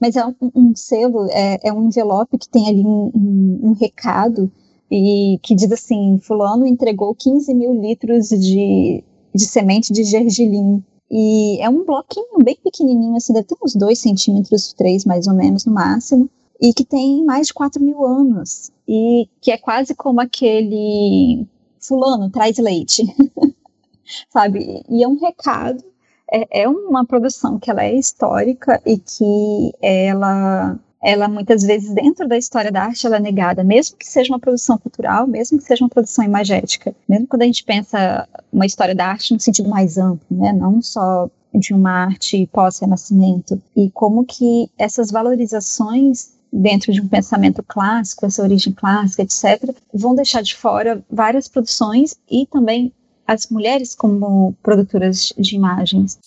Mas é um, um selo, é, é, um envelope que tem ali um, um, um recado e que diz assim: Fulano entregou 15 mil litros de de semente de gergelim. E é um bloquinho bem pequenininho, assim, deve ter uns 2 centímetros, 3 mais ou menos no máximo, e que tem mais de 4 mil anos. E que é quase como aquele fulano, traz leite. Sabe? E é um recado, é, é uma produção que ela é histórica e que ela ela muitas vezes dentro da história da arte ela é negada, mesmo que seja uma produção cultural, mesmo que seja uma produção imagética, mesmo quando a gente pensa uma história da arte no sentido mais amplo, né, não só de uma arte pós-renascimento, e como que essas valorizações dentro de um pensamento clássico, essa origem clássica, etc., vão deixar de fora várias produções e também as mulheres como produtoras de imagens.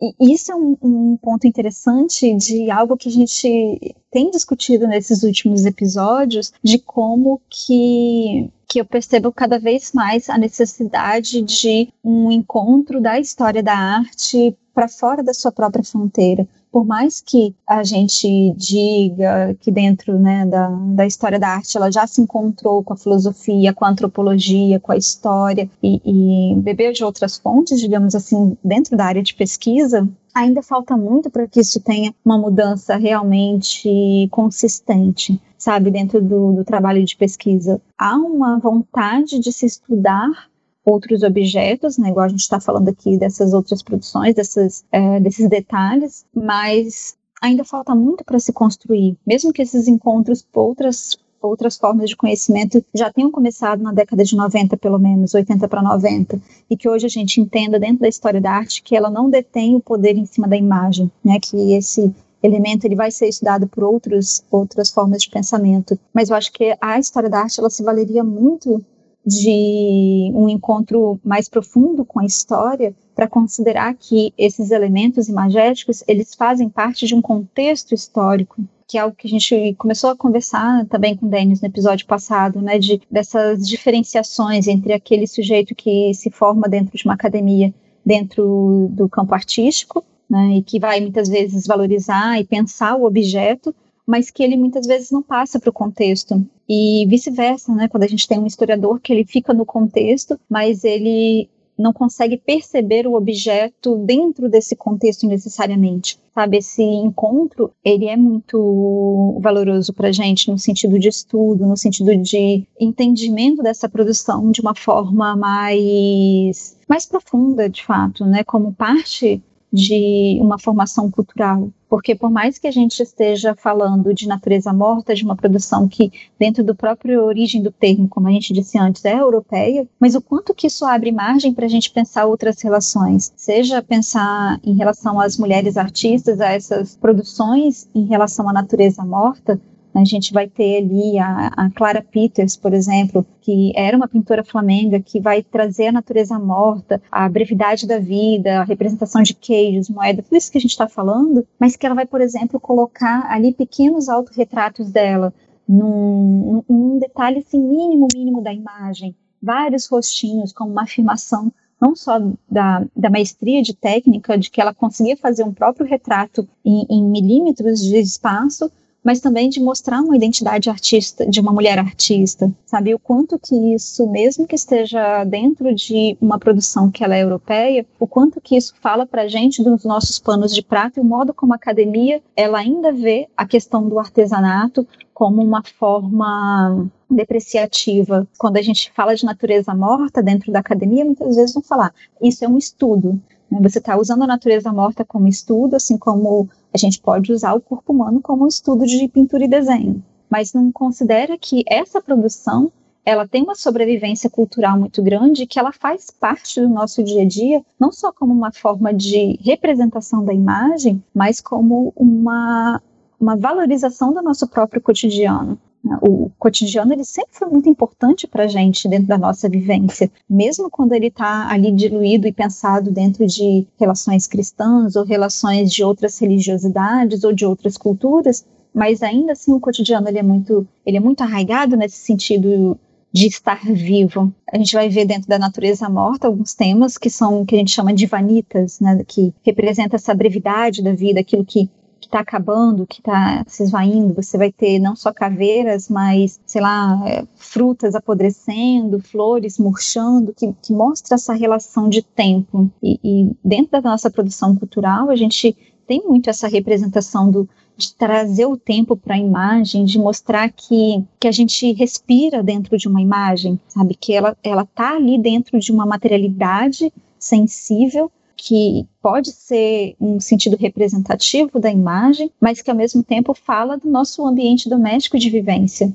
E isso é um, um, ponto interessante de algo que a gente tem discutido nesses últimos episódios, de como que, que eu percebo cada vez mais a necessidade de um encontro da história da arte para fora da sua própria fronteira por mais que a gente diga que dentro né, da, da história da arte ela já se encontrou com a filosofia, com a antropologia, com a história e, e bebeu de outras fontes, digamos assim, dentro da área de pesquisa, ainda falta muito para que isso tenha uma mudança realmente consistente, sabe, dentro do, do trabalho de pesquisa. Há uma vontade de se estudar outros objetos, né, igual a gente está falando aqui dessas outras produções, dessas, é, desses detalhes, mas ainda falta muito para se construir. Mesmo que esses encontros por outras outras formas de conhecimento já tenham começado na década de 90, pelo menos, 80 para 90, e que hoje a gente entenda dentro da história da arte que ela não detém o poder em cima da imagem, né, que esse elemento ele vai ser estudado por outros, outras formas de pensamento. Mas eu acho que a história da arte ela se valeria muito de um encontro mais profundo com a história para considerar que esses elementos imagéticos eles fazem parte de um contexto histórico que é algo que a gente começou a conversar também com o Denis no episódio passado, né, de, dessas diferenciações entre aquele sujeito que se forma dentro de uma academia, dentro do campo artístico, né, e que vai muitas vezes valorizar e pensar o objeto, mas que ele muitas vezes não passa para o contexto. E vice-versa, né? Quando a gente tem um historiador que ele fica no contexto, mas ele não consegue perceber o objeto dentro desse contexto necessariamente. Sabe, esse encontro, ele é muito valoroso para gente no sentido de estudo, no sentido de entendimento dessa produção de uma forma mais mais profunda, de fato, né, como parte de uma formação cultural. Porque por mais que a gente esteja falando de natureza morta, de uma produção que, dentro do próprio origem do termo, como a gente disse antes, é europeia, mas o quanto que isso abre margem para a gente pensar outras relações, seja pensar em relação às mulheres artistas, a essas produções em relação à natureza morta, a gente vai ter ali a, a, Clara Peters, por exemplo, que era uma pintora flamenga que vai trazer a natureza morta, a brevidade da vida, a representação de queijos, moeda, tudo isso que a gente está falando, mas que ela vai, por exemplo, colocar ali pequenos autorretratos dela, num, num detalhe assim, mínimo, mínimo da imagem, vários rostinhos como uma afirmação não só da, da maestria de técnica, de que ela conseguia fazer um próprio retrato em, em milímetros de espaço, mas também de mostrar uma identidade artista, de uma mulher artista, sabe? O quanto que isso, mesmo que esteja dentro de uma produção que ela é europeia, o quanto que isso fala pra gente dos nossos panos de prata e o modo como a academia, ela ainda vê a questão do artesanato como uma forma depreciativa. Quando a gente fala de natureza morta dentro da academia, muitas vezes vão falar, isso é um estudo. Né? Você está usando a natureza morta como estudo, assim como a gente pode usar o corpo humano como um estudo de pintura e desenho, mas não considera que essa produção ela tem uma sobrevivência cultural muito grande que ela faz parte do nosso dia a dia, não só como uma forma de representação da imagem, mas como uma, uma valorização do nosso próprio cotidiano. O cotidiano ele sempre foi muito importante para a gente dentro da nossa vivência, mesmo quando ele está ali diluído e pensado dentro de relações cristãs ou relações de outras religiosidades ou de outras culturas, mas ainda assim o cotidiano ele é muito, ele é muito arraigado nesse sentido de estar vivo. A gente vai ver dentro da natureza morta alguns temas que são que a gente chama de vanitas, né, que representa essa brevidade da vida, aquilo que que está acabando, que está se esvaindo, você vai ter não só caveiras, mas, sei lá, é, frutas apodrecendo, flores murchando, que, que mostra essa relação de tempo. E, e dentro da nossa produção cultural, a gente tem muito essa representação do, de trazer o tempo para a imagem, de mostrar que, que a gente respira dentro de uma imagem, sabe? Que ela, ela tá ali dentro de uma materialidade sensível que pode ser um sentido representativo da imagem, mas que ao mesmo tempo fala do nosso ambiente doméstico de vivência.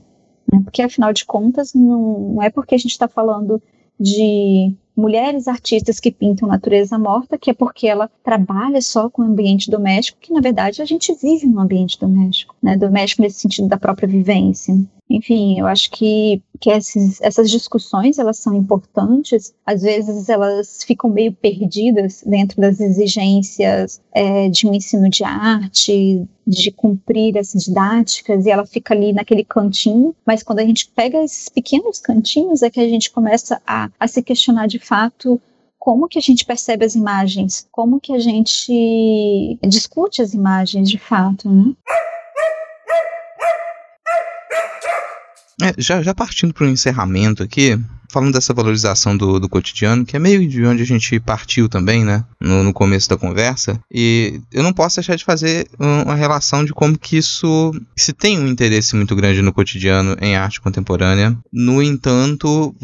Né? Porque afinal de contas, não é porque a gente está falando de mulheres artistas que pintam natureza morta, que é porque ela trabalha só com o ambiente doméstico, que na verdade a gente vive no ambiente doméstico, né? Doméstico nesse sentido da própria vivência. Enfim, eu acho que, que esses, essas discussões elas são importantes. Às vezes elas ficam meio perdidas dentro das exigências é, de um ensino de arte, de cumprir essas didáticas, e ela fica ali naquele cantinho. Mas quando a gente pega esses pequenos cantinhos, é que a gente começa a, a se questionar de fato como que a gente percebe as imagens, como que a gente discute as imagens de fato, né? É, já, já partindo para o encerramento aqui, falando dessa valorização do, do cotidiano, que é meio de onde a gente partiu também, né, no, no começo da conversa, e eu não posso deixar de fazer uma relação de como que isso se tem um interesse muito grande no cotidiano em arte contemporânea. No entanto,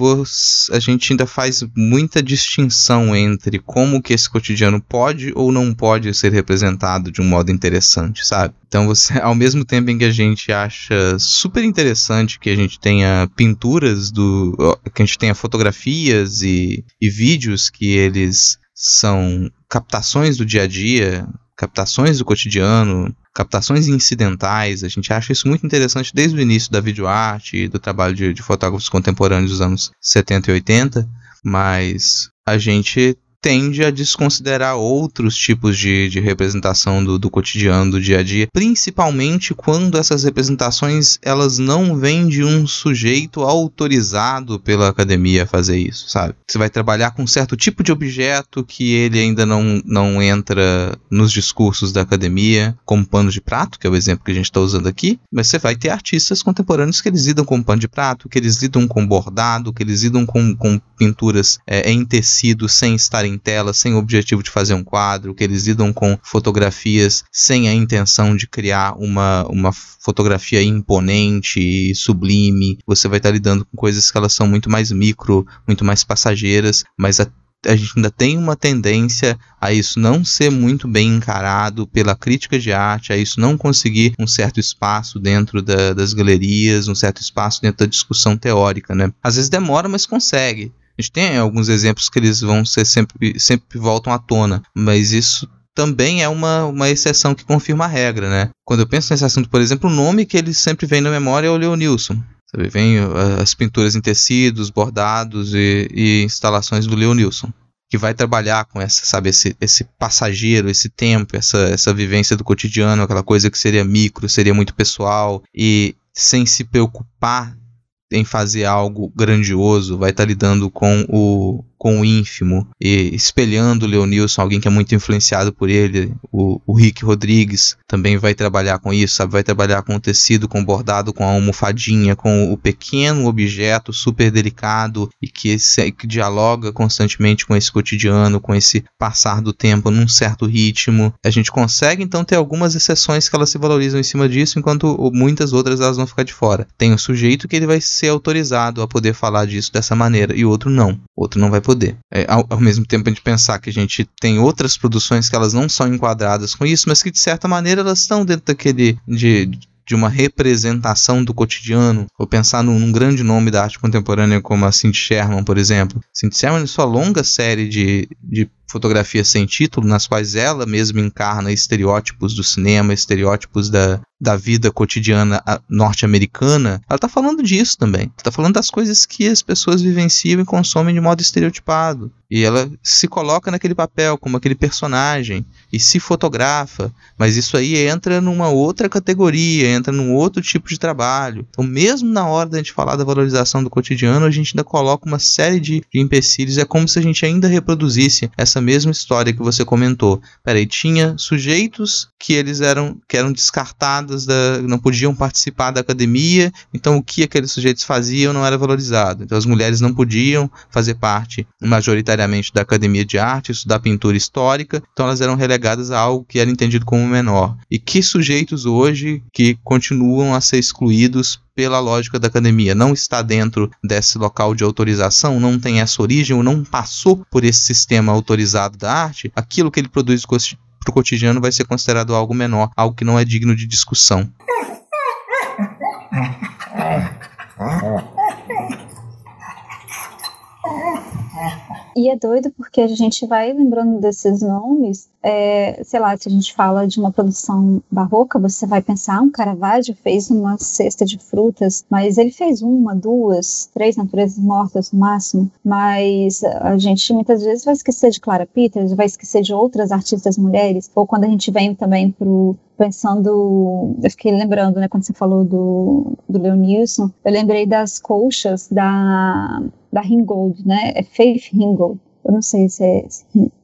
a gente ainda faz muita distinção entre como que esse cotidiano pode ou não pode ser representado de um modo interessante, sabe? Então você, ao mesmo tempo em que a gente acha super interessante que a gente tenha pinturas do, que a gente tenha fotografias e, e vídeos que eles são captações do dia a dia, captações do cotidiano, captações incidentais. A gente acha isso muito interessante desde o início da videoarte e do trabalho de, de fotógrafos contemporâneos dos anos 70 e 80, mas a gente tende a desconsiderar outros tipos de, de representação do, do cotidiano, do dia a dia, principalmente quando essas representações elas não vêm de um sujeito autorizado pela academia a fazer isso, sabe? Você vai trabalhar com um certo tipo de objeto que ele ainda não, não entra nos discursos da academia, como pano de prato, que é o exemplo que a gente está usando aqui, mas você vai ter artistas contemporâneos que eles lidam com pano de prato, que eles lidam com bordado, que eles lidam com, com pinturas é, em tecido sem estar em tela, sem o objetivo de fazer um quadro, que eles lidam com fotografias sem a intenção de criar uma, uma fotografia imponente e sublime. Você vai estar lidando com coisas que elas são muito mais micro, muito mais passageiras, mas a a gente ainda tem uma tendência a isso não ser muito bem encarado pela crítica de arte, a isso não conseguir um certo espaço dentro da, das galerias, um certo espaço dentro da discussão teórica, né? Às vezes demora, mas consegue. A gente tem alguns exemplos que eles vão ser sempre, sempre voltam à tona, mas isso também é uma, uma exceção que confirma a regra, né? Quando eu penso nesse assunto, por exemplo, o nome que ele sempre vem na memória é o Leonilson. Sabe? Vem as pinturas em tecidos, bordados e, e instalações do Leonilson que vai trabalhar com essa, sabe, esse, esse passageiro, esse tempo, essa, essa vivência do cotidiano, aquela coisa que seria micro, seria muito pessoal e sem se preocupar em fazer algo grandioso, vai estar tá lidando com o, com o ínfimo e espelhando o Leonilson, alguém que é muito influenciado por ele, o, o Rick Rodrigues também vai trabalhar com isso, sabe? vai trabalhar com o tecido, com bordado, com a almofadinha, com o pequeno objeto super delicado e que, esse, que dialoga constantemente com esse cotidiano, com esse passar do tempo num certo ritmo. A gente consegue então ter algumas exceções que elas se valorizam em cima disso, enquanto muitas outras elas vão ficar de fora. Tem um sujeito que ele vai ser autorizado a poder falar disso dessa maneira e outro não. Outro não vai poder. É, ao, ao, mesmo tempo a gente pensar que a gente tem outras produções que elas não são enquadradas com isso, mas que de certa maneira elas estão dentro daquele de, de uma representação do cotidiano, ou pensar num, num, grande nome da arte contemporânea como a Cindy Sherman, por exemplo. Cindy Sherman, em sua longa série de, de fotografias sem título, nas quais ela mesma encarna estereótipos do cinema, estereótipos da, da vida cotidiana norte-americana, ela está falando disso também. Está falando das coisas que as pessoas vivenciam e consomem de modo estereotipado. E ela se coloca naquele papel como aquele personagem e se fotografa, mas isso aí entra numa outra categoria, entra num outro tipo de trabalho. Então, mesmo na hora da gente falar da valorização do cotidiano, a gente ainda coloca uma série de, de empecilhos. É como se a gente ainda reproduzisse essa mesma história que você comentou. Peraí, tinha sujeitos que eles eram que eram descartados, da, não podiam participar da academia, então o que aqueles sujeitos faziam não era valorizado. Então as mulheres não podiam fazer parte majoritariamente da academia de arte, estudar pintura histórica, então elas eram relegadas a algo que era entendido como menor. E que sujeitos hoje que continuam a ser excluídos pela lógica da academia, não está dentro desse local de autorização, não tem essa origem, ou não passou por esse sistema autorizado da arte, aquilo que ele produz para o cotidiano vai ser considerado algo menor, algo que não é digno de discussão. E é doido porque a gente vai lembrando desses nomes, é, sei lá, se a gente fala de uma produção barroca, você vai pensar, ah, um Caravaggio fez uma cesta de frutas, mas ele fez uma, duas, três naturezas mortas no máximo, mas a gente muitas vezes vai esquecer de Clara Peters, vai esquecer de outras artistas mulheres, ou quando a gente vem também pro pensando, eu fiquei lembrando, né, quando você falou do, do Leonilson, eu lembrei das colchas da, da Ringold, né, é Faith Ringold, eu não sei se é,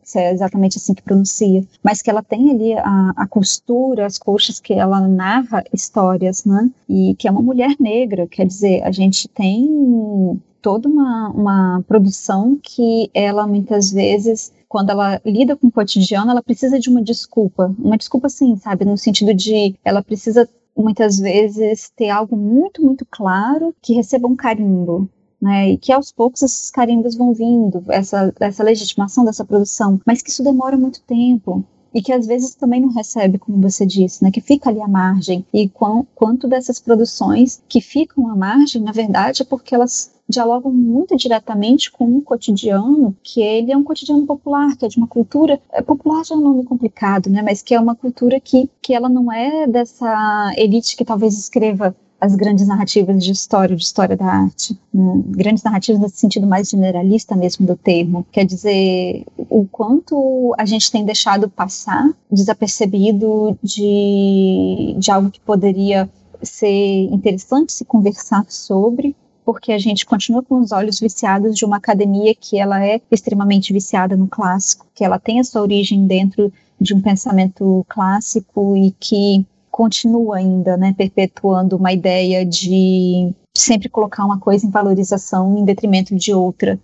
se é exatamente assim que pronuncia, mas que ela tem ali a, a, costura, as coxas que ela narra histórias, né, e que é uma mulher negra, quer dizer, a gente tem toda uma, uma produção que ela muitas vezes quando ela lida com o cotidiano, ela precisa de uma desculpa. Uma desculpa, sim, sabe? No sentido de ela precisa muitas vezes ter algo muito, muito claro que receba um carimbo. Né, e que aos poucos esses carimbos vão vindo, essa, essa legitimação dessa produção, mas que isso demora muito tempo e que às vezes também não recebe, como você disse, né, que fica ali à margem. E quão, quanto dessas produções que ficam à margem, na verdade, é porque elas dialogam muito diretamente com um cotidiano que ele é um cotidiano popular, que é de uma cultura é, popular já é um nome complicado, né? Mas que é uma cultura que, que ela não é dessa elite que talvez escreva as grandes narrativas de história, de história da arte. Né? Grandes narrativas nesse sentido mais generalista mesmo do termo. Quer dizer, o quanto a gente tem deixado passar desapercebido de, de algo que poderia ser interessante se conversar sobre, porque a gente continua com os olhos viciados de uma academia que ela é extremamente viciada no clássico, que ela tem a sua origem dentro de um pensamento clássico e que continua ainda, né, perpetuando uma ideia de sempre colocar uma coisa em valorização em detrimento de outra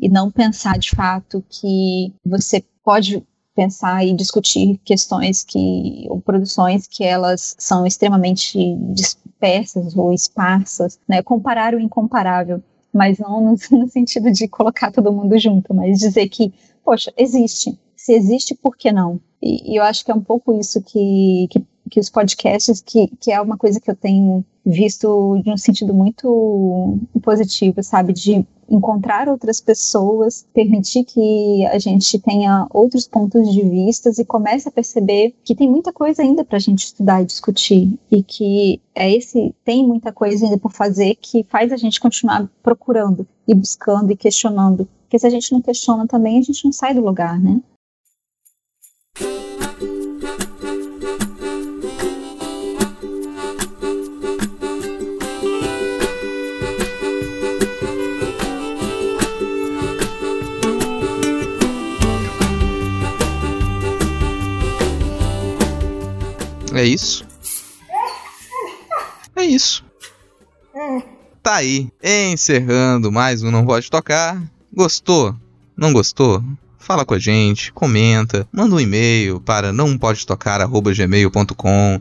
e não pensar de fato que você pode pensar e discutir questões que ou produções que elas são extremamente dispersas ou esparsas, né? Comparar o incomparável, mas não no, no sentido de colocar todo mundo junto, mas dizer que, poxa, existe. Se existe, por que não? E, e eu acho que é um pouco isso que, que, que os podcasts, que, que é uma coisa que eu tenho visto de um sentido muito positivo, sabe? De encontrar outras pessoas, permitir que a gente tenha outros pontos de vista e comece a perceber que tem muita coisa ainda para a gente estudar e discutir e que é esse tem muita coisa ainda por fazer que faz a gente continuar procurando e buscando e questionando. Porque se a gente não questiona também, a gente não sai do lugar, né? É isso. É isso. Tá aí, encerrando mais um Não Pode Tocar. Gostou? Não gostou? Fala com a gente, comenta, manda um e-mail para não pode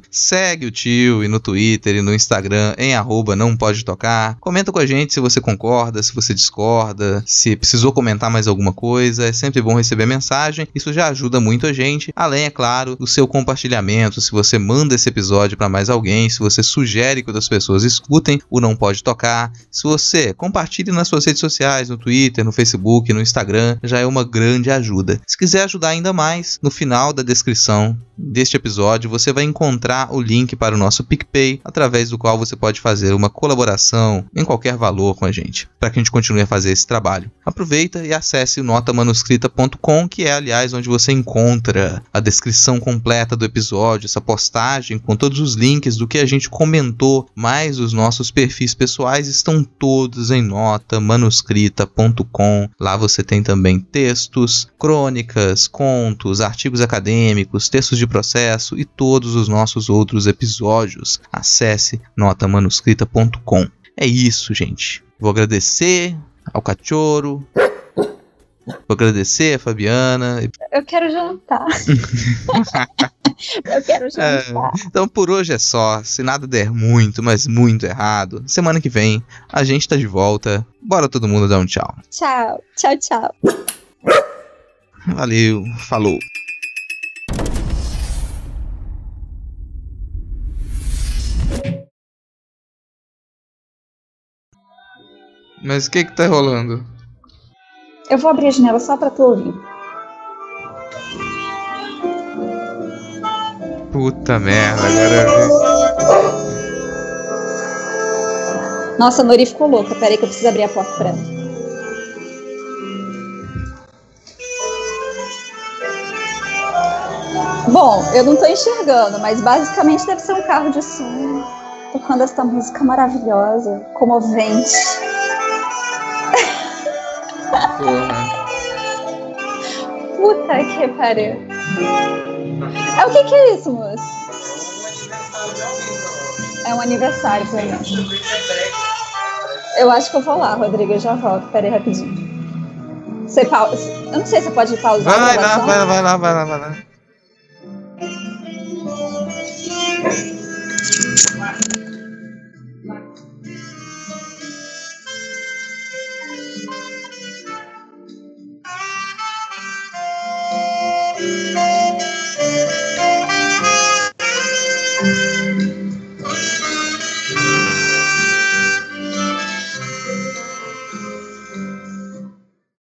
segue o tio e no Twitter e no Instagram em arroba não pode tocar, comenta com a gente se você concorda, se você discorda, se precisou comentar mais alguma coisa, é sempre bom receber mensagem, isso já ajuda muito a gente, além é claro do seu compartilhamento, se você manda esse episódio para mais alguém, se você sugere que outras pessoas escutem o não pode tocar, se você compartilhe nas suas redes sociais, no Twitter, no Facebook, no Instagram, já é uma grande ajuda. Se quiser ajudar ainda mais, no final da descrição deste episódio você vai encontrar o link para o nosso PicPay, através do qual você pode fazer uma colaboração em qualquer valor com a gente, para que a gente continue a fazer esse trabalho. Aproveita e acesse notamanuscrita.com, que é aliás onde você encontra a descrição completa do episódio, essa postagem com todos os links do que a gente comentou, mais os nossos perfis pessoais estão todos em notamanuscrita.com. Lá você tem também textos, crônicas, contos, artigos acadêmicos, textos de processo e todos os nossos outros episódios. Acesse notamanuscrita.com. É isso, gente. Vou agradecer ao Cachorro. Vou agradecer a Fabiana. Eu quero jantar. Eu quero jantar. É, então por hoje é só. Se nada der muito, mas muito errado, semana que vem a gente tá de volta. Bora todo mundo dar um tchau. Tchau, tchau, tchau. Valeu, falou. Mas o que que tá rolando? Eu vou abrir a janela só pra tu ouvir. Puta merda, agora. Nossa, a Nori ficou louca. Pera aí que eu preciso abrir a porta pra ela. Bom, eu não tô enxergando, mas basicamente deve ser um carro de som tocando esta música maravilhosa, comovente. Porra. Puta que pariu. É o que que é isso, moço? É um aniversário pra mim. Eu acho que eu vou lá, Rodrigo, eu já volto. Pera aí rapidinho. Você pausa. Eu não sei se você pode pausar. Vai lá, vai lá, vai lá, vai lá, vai lá. Thank you.